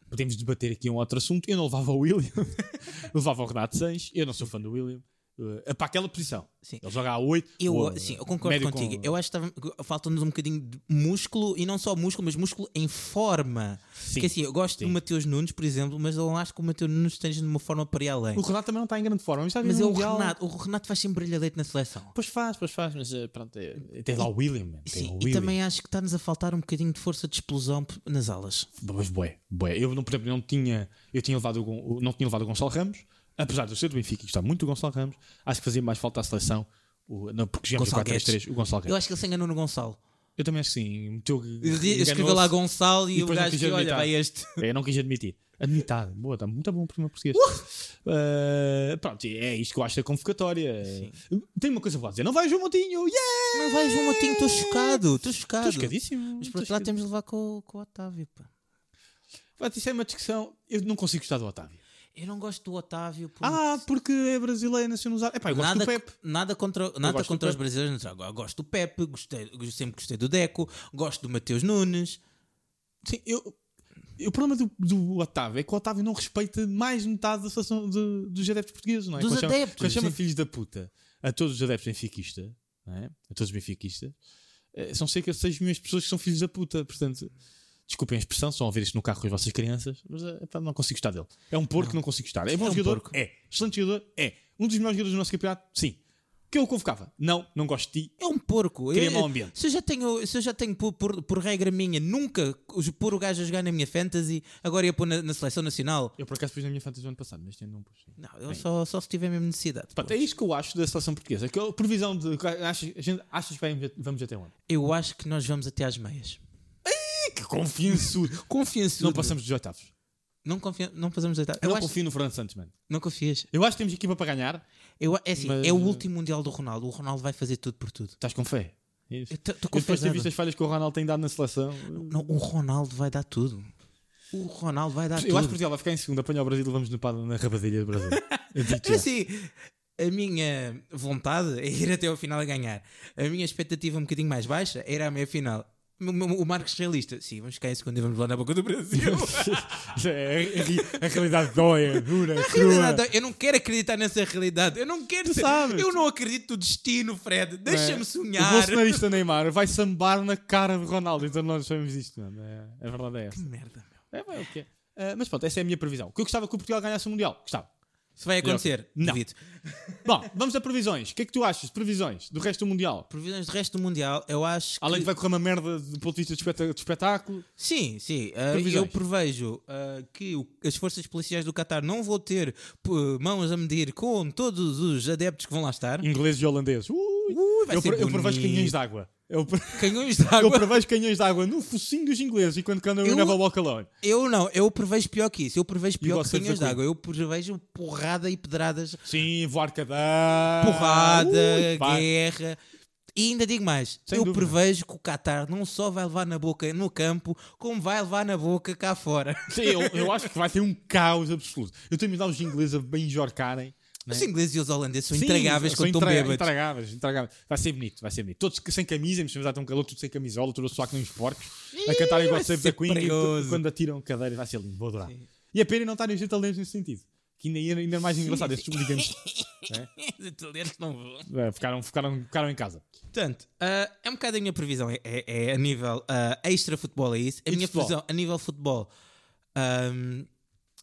Podemos debater aqui um outro assunto. Eu não levava o William, (laughs) levava o Renato Sanches. Eu não sou fã do William. Uh, para aquela posição. Sim. Ele joga a 8. Eu, ou, sim, eu concordo médio contigo. com- Eu acho que falta-nos um bocadinho de músculo e não só músculo, mas músculo em forma. Sim. Porque assim, eu gosto Sim. do Mateus Nunes, por exemplo, mas eu não acho que o Mateus Nunes esteja numa forma para ir além. O Renato também não está em grande forma. Mas, Mas é o Mundial. Renato, o Renato faz sempre brilhalete na seleção. Pois faz, pois faz. Mas eh, pronto, é, tem lá o William. man, Sim, o e William. também acho que está-nos a faltar um bocadinho de força de explosão nas alas. Mas bué, bué. Eu, por exemplo, não tinha, eu tinha levado não tinha levado o Gonçalo Ramos, apesar de eu ser do Benfica e gostar muito do Gonçalo Ramos, acho que fazia mais falta à seleção, o, não, porque jogamos Gonçalo 4-3-3, o Gonçalo Eu Guedes. acho que ele se enganou no Gonçalo. Eu também acho que sim. Meteu, Escreveu lá Gonçalo e, E o gajo que olha, vai este. Eu (laughs) não quis admitir. Admitado. Boa, está muito bom para o meu português. Uh, pronto, é isto que eu acho da convocatória. Tem uma coisa para dizer. Não vai João Montinho. Yeah! Não vais, João Matinho, estou chocado, estou chocado. Estou chocadíssimo. Mas por outro lado temos de levar com, com o Otávio. Pá. Vai, Isso é uma discussão. Eu não consigo gostar do Otávio. Eu não gosto do Otávio. Por... Ah, porque é brasileiro, nacionalizado. É pá, eu gosto nada, do Pepe. nada contra, nada contra os Pepe. brasileiros. Agora, gosto do Pepe, gostei, eu sempre gostei do Deco, gosto do Mateus Nunes. Sim, eu, o problema do, do Otávio é que o Otávio não respeita mais metade da seleção de- dos adeptos portugueses, não é? Dos Quando chama- adeptos, Quando chama sim. filhos da puta a todos os adeptos benfiquistas, não é? a todos os benfiquistas, eh, são cerca de 6 milhões de pessoas que são filhos da puta. Portanto, desculpem a expressão, estão a ouvir isto no carro com as vossas crianças, mas eh, epá, não consigo gostar dele. É um porco, não, consigo gostar. É bom É um jogador? porco. É. Excelente jogador? É. Um dos melhores jogadores do nosso campeonato? Sim. Que eu o convocava? Não, não gosto de ti. É um porco. Cria mau ambiente. Se eu já tenho, se eu já tenho por, por, por regra minha, nunca pôr o gajo a jogar na minha fantasy, agora ia pôr na, na seleção nacional. Eu por acaso pus na minha fantasy do ano passado, mas ano não pus. Não, eu só, só se tiver mesmo necessidade. Pronto, é isto que eu acho da seleção portuguesa. Que a previsão de. Achas, a gente, achas que vamos até onde? Eu acho que nós vamos até às meias. Que confianço! Confiança. não passamos dos oitavos. Não, confia, não passamos oitavos. Eu Eu não acho, confio no Fernando Santos, mano. não confias. Eu acho que temos equipa para ganhar. Eu, é assim, Mas, é o último Mundial do Ronaldo. O Ronaldo vai fazer tudo por tudo. Estás com fé? É isso. Eu Eu depois de visto as falhas que o Ronaldo tem dado na seleção. Não, o Ronaldo vai dar tudo. O Ronaldo vai dar Eu tudo. acho que Portugal vai ficar em segundo, apanhar o Brasil e vamos no, na rabadilha do Brasil. Eu. É assim, (laughs) a minha vontade é ir até ao final a ganhar. A minha expectativa um bocadinho mais baixa era a meia final. O- Marcos realista, sim, vamos ficar em segundo e vamos lá na boca do Brasil. (laughs) É, a, a realidade dói, é dura, é crua. Realidade, eu não quero acreditar nessa realidade. Eu não quero ser. sabes. Eu não acredito no destino, Fred. Deixa-me É, sonhar. O bolsonarista Neymar vai sambar na cara de Ronaldo, então nós sabemos isto, mano. É, a verdade é Que essa. merda, meu. É, bem, o que é. Ah, mas pronto, essa é a minha previsão. Que eu gostava que o Portugal ganhasse o Mundial. Gostava. Isso vai acontecer. Não. Duvido. Bom, vamos a previsões. O que é que tu achas de previsões do resto do Mundial? Previsões do resto do Mundial, eu acho que. Além de vai correr uma merda do ponto de vista de espetáculo. Sim, sim. Uh, eu prevejo uh, que o- as forças policiais do Qatar não vão ter p- mãos a medir com todos os adeptos que vão lá estar. Ingleses e holandeses. Ui, Ui, vai eu, ser eu prevejo canhões de Eu, (laughs) Canhões de eu água. prevejo canhões de água no focinho dos ingleses e quando quando eu Eu- never walk alone. Eu não, eu prevejo pior que isso. Eu prevejo pior que canhões de água. Eu prevejo porrada e pedradas, Sim, voar cadeira. porrada, guerra. E ainda digo mais, Sem eu dúvida. prevejo que o Qatar não só vai levar na boca no campo, como vai levar na boca cá fora. Sim, eu, eu acho que vai ter um caos absoluto. Eu tenho dar os ingleses a bem jorcarem. Né? Os ingleses e os holandeses são Sim, intragáveis quando estão bêbados. Intragáveis, intragáveis. Vai ser bonito, vai ser bonito. Todos sem camisa, mas já estão calor, tudo sem camisola, tudo a suar que nem uns porcos. A cantar igual sempre ser da Queen e quando atiram cadeiras, vai ser lindo, vou adorar. E a pena não estarem os italianos nesse sentido. Que ainda, ainda, é mais engraçado, estes hooligans (laughs) Os italianos não vão. eh, ficaram, ficaram, ficaram em casa. Portanto, ah, é um bocado a minha previsão. É, é- é a nível ah, extra futebol, é isso. A minha futebol. previsão a nível futebol. ahm,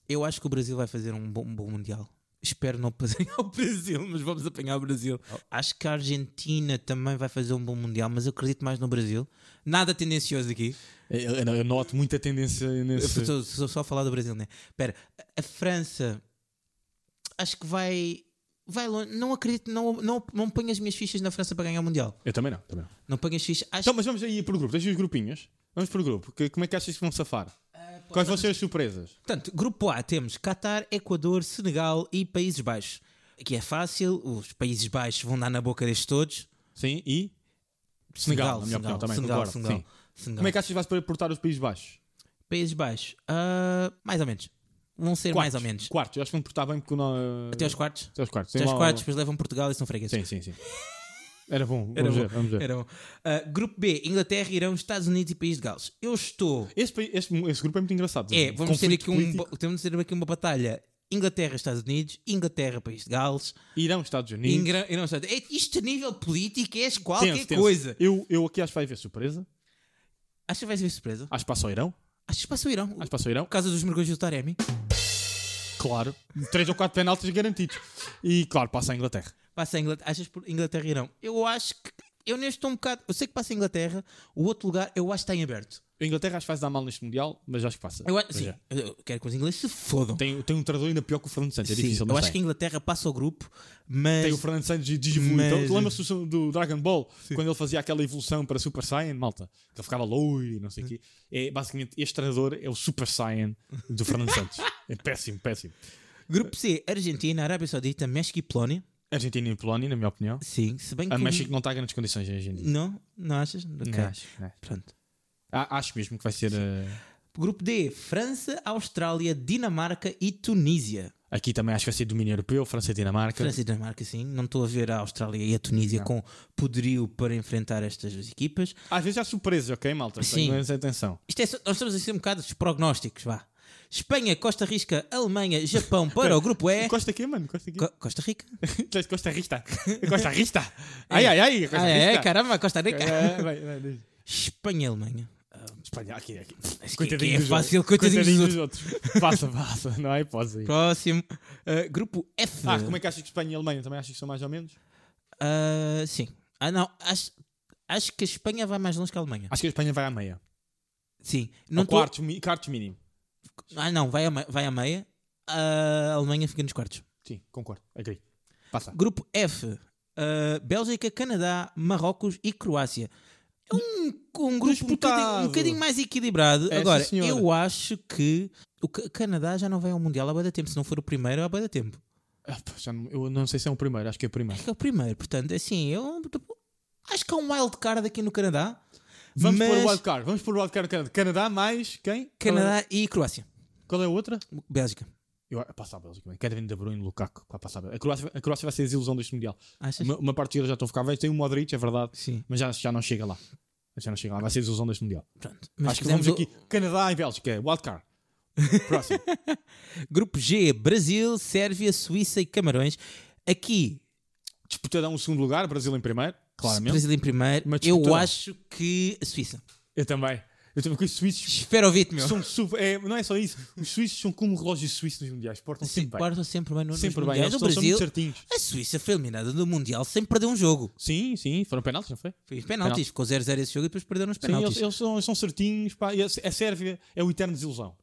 eu acho que o Brasil vai fazer um bom, um bom Mundial. Espero não apanhar (laughs) o Brasil, mas vamos apanhar o Brasil. Acho que a Argentina também vai fazer um bom Mundial, mas eu acredito mais no Brasil. Nada tendencioso aqui. Eu, eu- eu noto muita tendência nesse. Estou só a falar do Brasil, né? Espera, a- França acho que vai. Vai longe. Não acredito, não, não, não ponho as minhas fichas na França para ganhar o Mundial. Eu também não, também não. Não ponho as fichas. Acho Então, mas vamos aí por grupo, deixa os grupinhos. Vamos por grupo. Que, como é que achas que vão safar? Quais vão ser as surpresas? Portanto, grupo A temos Qatar, Equador, Senegal e Países Baixos. Aqui é fácil, os Países Baixos vão dar na boca destes todos. Sim, e Senegal, na minha opinião, também, Senegal, concordo, Senegal, sim. Senegal. como é que achas que vais para portar os Países Baixos? Países Baixos, ah, mais ou menos. Vão ser mais ou menos. Quartos, eu acho que vão portar bem porque não. Até aos quartos. Até aos quartos. Até aos quartos, depois levam Portugal e são fregueses. Sim, sim, sim. (laughs) Era bom, vamos Era ver, bom. vamos ver. Era bom. Ah, grupo B, Inglaterra, Irão, Estados Unidos e País de Gales. Eu estou. Esse, esse, esse grupo é muito engraçado. É, vamos ter, aqui um, temos de ter aqui uma batalha. Inglaterra, Estados Unidos, Inglaterra, País de Gales, Irão, Estados Unidos. Ingra... Irão, Estados Unidos. É, Isto a nível político é qualquer Tenso, tenso. coisa. Eu, eu aqui acho que vai haver surpresa. Acho que vai ser surpresa. Acho que passa o Irão. Acho que passa o Irão. Acho que passa o Irão. Por causa dos mergulhos do Taremi. Claro. Três ou quatro penaltis garantidos. E claro, passa a Inglaterra. Passa a Inglaterra. Achas por Inglaterra e Irão? Eu acho que. Eu neste estou um bocado. Eu sei que passa a Inglaterra. O outro lugar eu acho que está em aberto. A Inglaterra acho que se dar mal neste Mundial, mas acho que passa. Eu, sim, é. eu quero que os ingleses se fodam. Tem, tem um treinador ainda pior que o Fernando Santos. É Sim, difícil, eu acho que a tem. Inglaterra passa ao grupo, mas. Tem o Fernando Santos de desevolui. Mas- Então, tu lembras-te do, do Dragon Ball? Quando ele fazia aquela evolução para Super Saiyan, malta? Ele ficava loiro e não sei o quê. É, basicamente, este treinador é o Super Saiyan do Fernando Santos. (laughs) É péssimo, péssimo. Grupo C, Argentina, Arábia Saudita, México e Polónia. Argentina e Polónia, na minha opinião. Sim, se bem que. A México não está em grandes condições hoje em dia. Não? Não achas? Ok. Não acho, não acho. Pronto. Ah, Acho mesmo que vai ser. eh, Grupo D, França, Austrália, Dinamarca e Tunísia. Aqui também acho que vai ser domínio europeu, França e Dinamarca. França e Dinamarca, sim. Não estou a ver a Austrália e a Tunísia Não. com poderio para enfrentar estas duas equipas. Às vezes há surpresas, ok, malta? Sim. Essa atenção. Isto é, nós estamos a ser um bocado dos prognósticos, vá. Espanha, Costa Rica, Alemanha, Japão para o grupo E. Costa aqui, mano? Costa aqui. Co- Costa Rica. (laughs) Costa Rista. Costa Rista. Ai, ai, ai. Costa Ah, é, caramba, Costa Rica. É, vai, vai, diz. Espanha, Alemanha. Espanha, aqui, aqui. que é fácil, coitadinhos dos outros. Passa, passa. Não há hipótese. aí. Próximo. Uh, grupo F. Ah, como é que achas que Espanha e Alemanha também achas que são mais ou menos? Uh, sim. Ah, não. Acho, acho que a Espanha vai mais longe que a Alemanha. Acho que a Espanha vai à meia. Sim. Não tô... quartos, quartos mínimo. Ah, não. Vai a, vai a meia. A Alemanha fica nos quartos. Sim, concordo. Agree. Passa. Grupo F. uh, Bélgica, Canadá, Marrocos e Croácia. É um, um grupo um bocadinho, um bocadinho mais equilibrado. É, Agora, senhora. eu acho que o Ca- Canadá já não vai ao Mundial há de tempo. Se não for o primeiro, há de tempo. Ah, não- eu não sei se é o primeiro, acho que é o primeiro. Acho que é o primeiro. Portanto, assim, eu acho que há um wild card aqui no Canadá. Vamos mas... pôr o wildcard. Vamos pôr o wildcard no Canadá. Canadá mais quem? Qual é- Canadá e Croácia. Qual é a outra? Bélgica. Eu passo a Bélgica, man. Kevin De Bruyne, Lukaku, pá, passa a Bélgica. A Croácia, a Croácia vai ser a desilusão deste Mundial. Achas? Uma, uma parte de jogadores já estão a ficar velhos, tem o Modric, é verdade, Sim. mas já, já não chega lá. Já não chega lá, vai ser a desilusão deste Mundial. Pronto. Acho que vamos o- aqui, Canadá e Bélgica, wildcard. Próximo. (laughs) Grupo G, Brasil, Sérvia, Suíça e Camarões. Aqui, Disputarão o segundo lugar, Brasil em primeiro, claramente. Brasil em primeiro. Mas Eu acho que a Suíça. Eu também. Eu também com os suíços. Espera ouvir meu. São super, é, não é só isso. Os suíços são como relógios suíços nos mundiais. Portam Sim, sempre bem. portam sempre bem no, Sempre nos bem. mundiais. Eles O são, muito Brasil, certinhos. a Suíça foi eliminada do Mundial sem perder um jogo. Sim, sim. Foram penaltis, não foi? Foi os penaltis. Ficou 0-0 esse jogo e depois perderam os Sim, eles, penaltis. eles são, eles são certinhos. Pá, e a, a Sérvia é o eterno desilusão.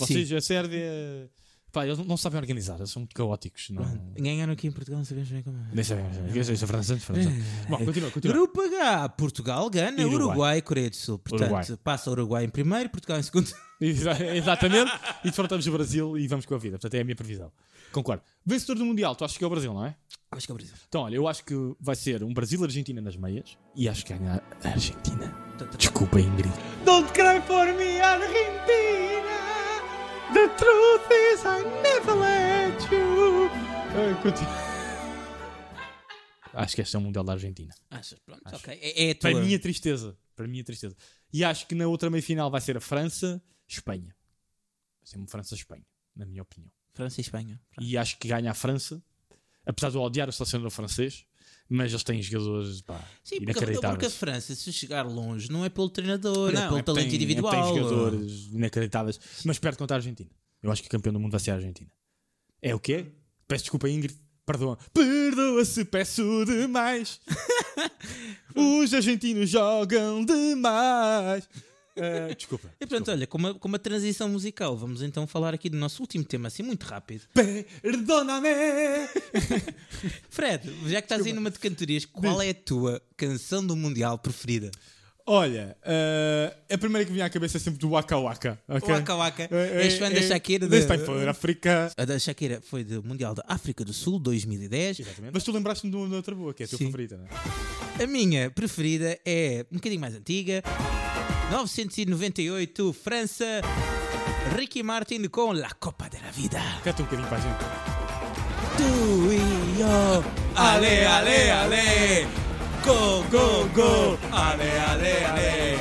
Ou Sim. seja, a Sérvia. Pá, eles não sabem organizar. Eles são muito caóticos. Não... Ganharam aqui em Portugal, não sabemos bem como é. Nem sabem. Isso é França. França. Bom, continua, continua. Grupo H, Portugal, Gana, Uruguai. Uruguai. Coreia do Sul. Portanto, Uruguai. passa o Uruguai em primeiro, Portugal em segundo. (laughs) Exa- Exatamente. E defrontamos o Brasil e vamos com a vida. Portanto, é a minha previsão. Concordo. Vencedor do Mundial, tu achas que é o Brasil, não é? Acho que é o Brasil. Então, olha, eu acho que vai ser um Brasil-Argentina nas meias e acho que ganha a Argentina. Desculpa, Ingrid. Don't cry for me, Argentina. The truth is I never let you. Acho que este é o Mundial da Argentina. Achas? Pronto, ok. É, é a tua. Para mim, a tristeza. Para a tristeza. E acho que na outra meia-final vai ser a França-Espanha. Vai ser uma França-Espanha, na minha opinião. França e Espanha. Pronto. E acho que ganha a França, apesar de eu odiar o selecionador francês, mas eles têm jogadores pá, Sim, porque, porque a França, se chegar longe, não é pelo treinador, é pelo é talento tem- individual. É tem jogadores inacreditáveis, mas perde contra a Argentina. Eu acho que o campeão do mundo vai ser a Argentina. É o quê? Peço desculpa, Ingrid. Perdoa. Perdoa se peço demais. (laughs) Os argentinos jogam demais. Ah, desculpa. E pronto, olha, com uma, com uma transição musical, vamos então falar aqui do nosso último tema, assim muito rápido. Perdona-me. (laughs) Fred, já que estás aí numa de cantorias, qual é a tua canção do Mundial preferida? Olha, ah, a primeira que vinha à cabeça é sempre do Waka Waka. ok? Waka Waka. É, És fã da Shakira? Desse da- África. A da Shakira foi do Mundial da África do Sul 2010. Mas tu lembraste-me de uma outra boa, que é a tua Sim. favorita, não é? A minha preferida é um bocadinho mais antiga. 998, França. Ricky Martin com La Copa de la Vida. Canta um bocadinho para a gente. Tu e eu. Ale, ale, ale. Go, go, go. Ale, ale, ale.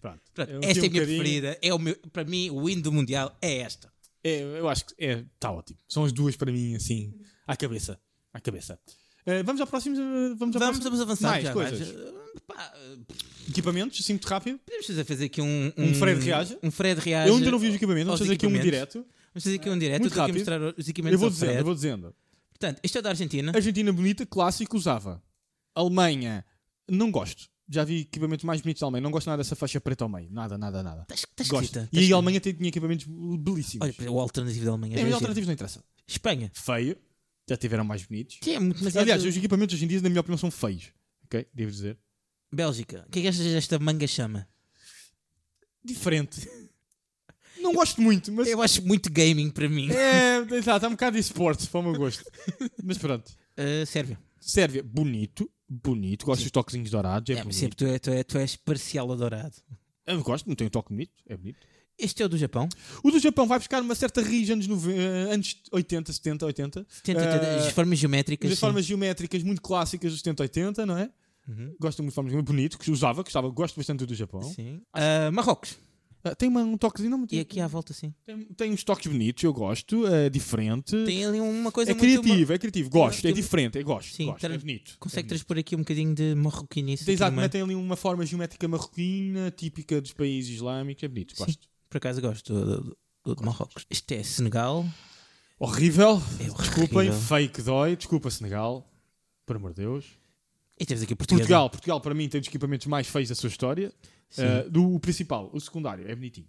Pronto. Pronto, esta é a minha um preferida. É o meu, para mim, o hino do Mundial é esta. É, eu acho que é, está ótimo. São as duas para mim, assim, à cabeça. À cabeça. Eh, vamos ao próximo. eh, Vamos, ao Vamos, próximo. vamos avançar Mais já. coisas. mais. Pá, Equipamentos, assim, muito rápido. podemos fazer, aqui um, Um Fred reage? Um Fred reage. Eu ainda não vi os equipamentos. Vamos fazer aqui um direto. Vamos fazer aqui um direto. Muito eu rápido. mostrar os equipamentos Eu vou dizendo, eu vou dizendo. Portanto, este é o da Argentina. Argentina bonita, clássico, usava. Alemanha, não gosto. Já vi equipamentos mais bonitos da Alemanha. Não gosto nada dessa faixa preta ao meio. Nada, nada, nada. Está está Gosto. escrita. E a Alemanha tem- tinha equipamentos belíssimos. Olha, o alternativo da Alemanha. é, é mas giro. alternativos não interessa. Espanha. Feio. Já tiveram mais bonitos. Sim, é muito mas Aliás, os equipamentos hoje em dia, na minha opinião, são feios. Ok? Devo dizer. Bélgica. O que é que achas desta manga chama? Diferente. (laughs) Não gosto muito, mas. Eu acho muito gaming para mim. É, exato, está um bocado de esportes para o meu gosto. (laughs) Mas pronto. Uh, Sérvia. Sérvia, bonito. Bonito. Gosto Sim. dos toquezinhos dourados. É, É, bonito. sempre tu, é, tu, é, tu és parcial adorado. Eu gosto, não um toque bonito. É bonito. Este é o do Japão. O do Japão vai buscar uma certa raiz anos, eh, anos 80, 70, 80. 70, Eh, as formas geométricas. As formas geométricas muito clássicas dos 70, 80, não é? Uhum. Gosto muito de formas. Bonito, que usava, que estava, gosto bastante do Japão. Sim. Uh, Marrocos. Ah, tem uma- um toquezinho, não, E aqui à volta, sim. tem, tem uns toques bonitos, eu gosto, é diferente. Tem ali uma coisa é muito. criativo, é criativo, gosto, Tem- é diferente, é gosto, Sim, gosto, é bonito. Consegue é transpor aqui um bocadinho de marroquinice. Exato, metem ali uma forma geométrica marroquina, típica dos países islâmicos, é bonito, Sim. gosto. Por acaso gosto do, do- do de Marrocos. Este é Senegal. Horrível, É desculpem, fake dói, desculpa Senegal, por amor de Deus. E temos aqui Portugal. Portugal, Portugal para mim tem dos equipamentos mais feios da sua história. Uh, do o principal, o secundário, é bonitinho.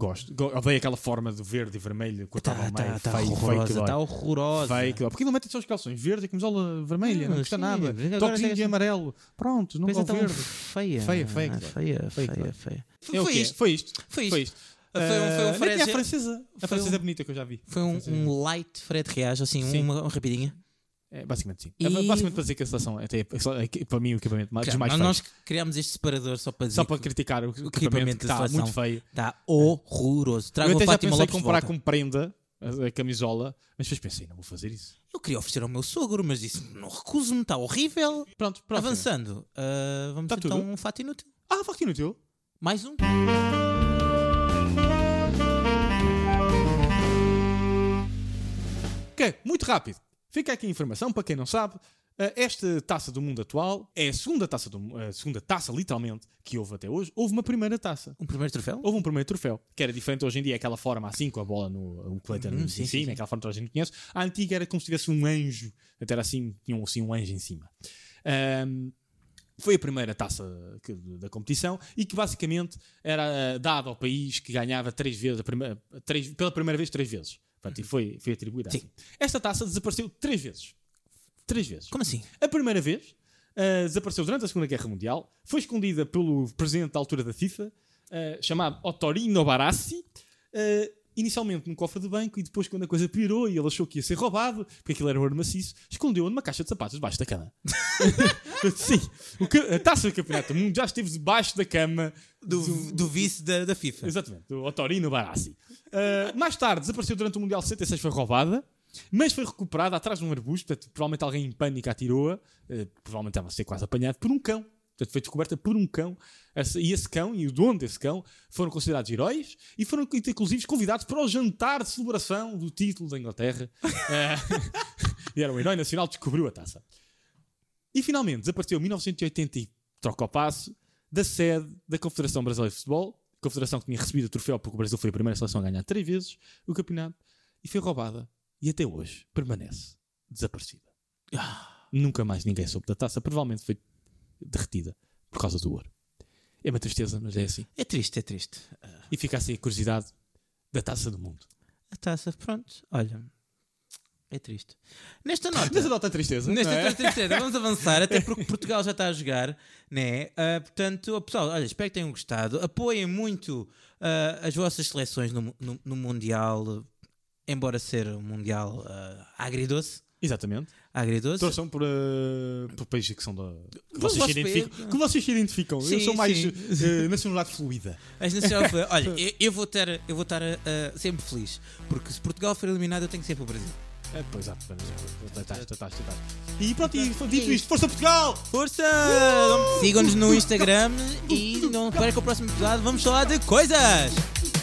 Gosto. Go odeio aquela forma de verde e vermelho cortava meio. tá, tá feio, horrorosa. fake horrorosa. Fake dói. Porque não metem só os calções verde e camisola vermelha, não Ah, custa sim, nada. Toquezinho de amarelo. Pronto, não vou verde. feia. Feia, fake, Ah, feia, feia, dói. feia. É Foi quê? isto. Foi isto. Foi isto. Foi isto. Foi um- foi um Uh, Fred- a francesa. A foi francesa um- é bonita que eu já vi. Foi um, um light Fred reage, assim, Sim. uma, uma rapidinha. É, basicamente sim. E- É, basicamente para dizer que a seleção até é, é que, para mim o equipamento mais, mais Nós- feios. nós criámos este separador só para dizer Só para criticar o, o equipamento, equipamento que da está muito feio. está horroroso. Traga eu até já Fátima pensei comprar como prenda a, a camisola, mas depois pensei, não vou fazer isso. Eu queria oferecer ao meu sogro, mas disse: não recuso-me, está horrível. Pronto, próximo. Avançando, ah, vamos Tá então tudo? um fato inútil. Ah, facto inútil. Mais um. Ok, muito rápido. Fica aqui a informação para quem não sabe. eh, Esta taça do mundo atual é a segunda taça, do, a segunda taça, literalmente, que houve até hoje. Houve uma primeira taça. Um primeiro troféu? Houve um primeiro troféu, que era diferente hoje em dia, aquela forma assim, com a bola no um colete Uhum, em sim, cima, sim, aquela forma que a gente conhece. A antiga era como se tivesse um anjo, até era assim, tinha um, assim um anjo em cima. Ahm, foi a primeira taça que- da competição e que basicamente era eh, dada ao país que ganhava três vezes, primeira- três- pela primeira vez, três vezes. Portanto, e foi, foi atribuída Sim. assim. Esta taça desapareceu três vezes. Três vezes. Como assim? A primeira vez uh, desapareceu durante a Segunda Guerra Mundial, foi escondida pelo presidente da altura da FIFA, uh, chamado Ottorino Barassi, uh, inicialmente num cofre de banco e depois, quando a coisa piorou e ele achou que ia ser roubado, porque aquilo era ouro maciço, escondeu-a numa caixa de sapatos debaixo da cama. (laughs) Sim, o a taça do Campeonato do Mundo já esteve debaixo da cama Do, do vice da, da FIFA. Exatamente, do Ottorino Barassi. Uh, mais tarde, desapareceu durante o Mundial 66, foi roubada, mas foi recuperada atrás de um arbusto. Portanto, provavelmente alguém em pânico atirou-a, uh, provavelmente estava a ser quase apanhado por um cão. Portanto, foi descoberta por um cão. E esse cão e o dono desse cão foram considerados heróis e foram, inclusive, convidados para o jantar de celebração do título da Inglaterra. Uh, (laughs) (laughs) e era um herói nacional que descobriu a taça. E finalmente desapareceu em 1980 e troca o passo da sede da Confederação Brasileira de Futebol, confederação que tinha recebido o troféu porque o Brasil foi a primeira seleção a ganhar três vezes o campeonato e foi roubada e até hoje permanece desaparecida. Nunca mais ninguém soube da taça, provavelmente foi derretida por causa do ouro. É uma tristeza, mas é assim. É triste, é triste. E fica assim a curiosidade da taça do mundo. A taça, pronto, olha. É triste. Nesta nota. (laughs) Nessa nota tristeza. Nesta é? tristeza, vamos avançar, até porque (laughs) Portugal já está a jogar, né? Ah, portanto, pessoal, olha, espero que tenham gostado. Apoiem muito ah, as vossas seleções no, no- no Mundial, embora ser um Mundial ah, agridoce. Exatamente. Agridoce. Torçam por, uh, por países que são da. que vocês, se identificam, que vocês se identificam. Eu Sim, sou mais uh, nacionalidade fluida. (laughs) As nacional foi, olha, (laughs) eu, eu vou estar, eu vou estar ah, sempre feliz, porque se Portugal for eliminado, eu tenho que ser para o Brasil. É, pois, exato. Estás, estás, estás. E pronto, e foi dito isto. Força Portugal! Força! Sigam-nos no Instagram e não percam o próximo episódio. Vamos falar de coisas!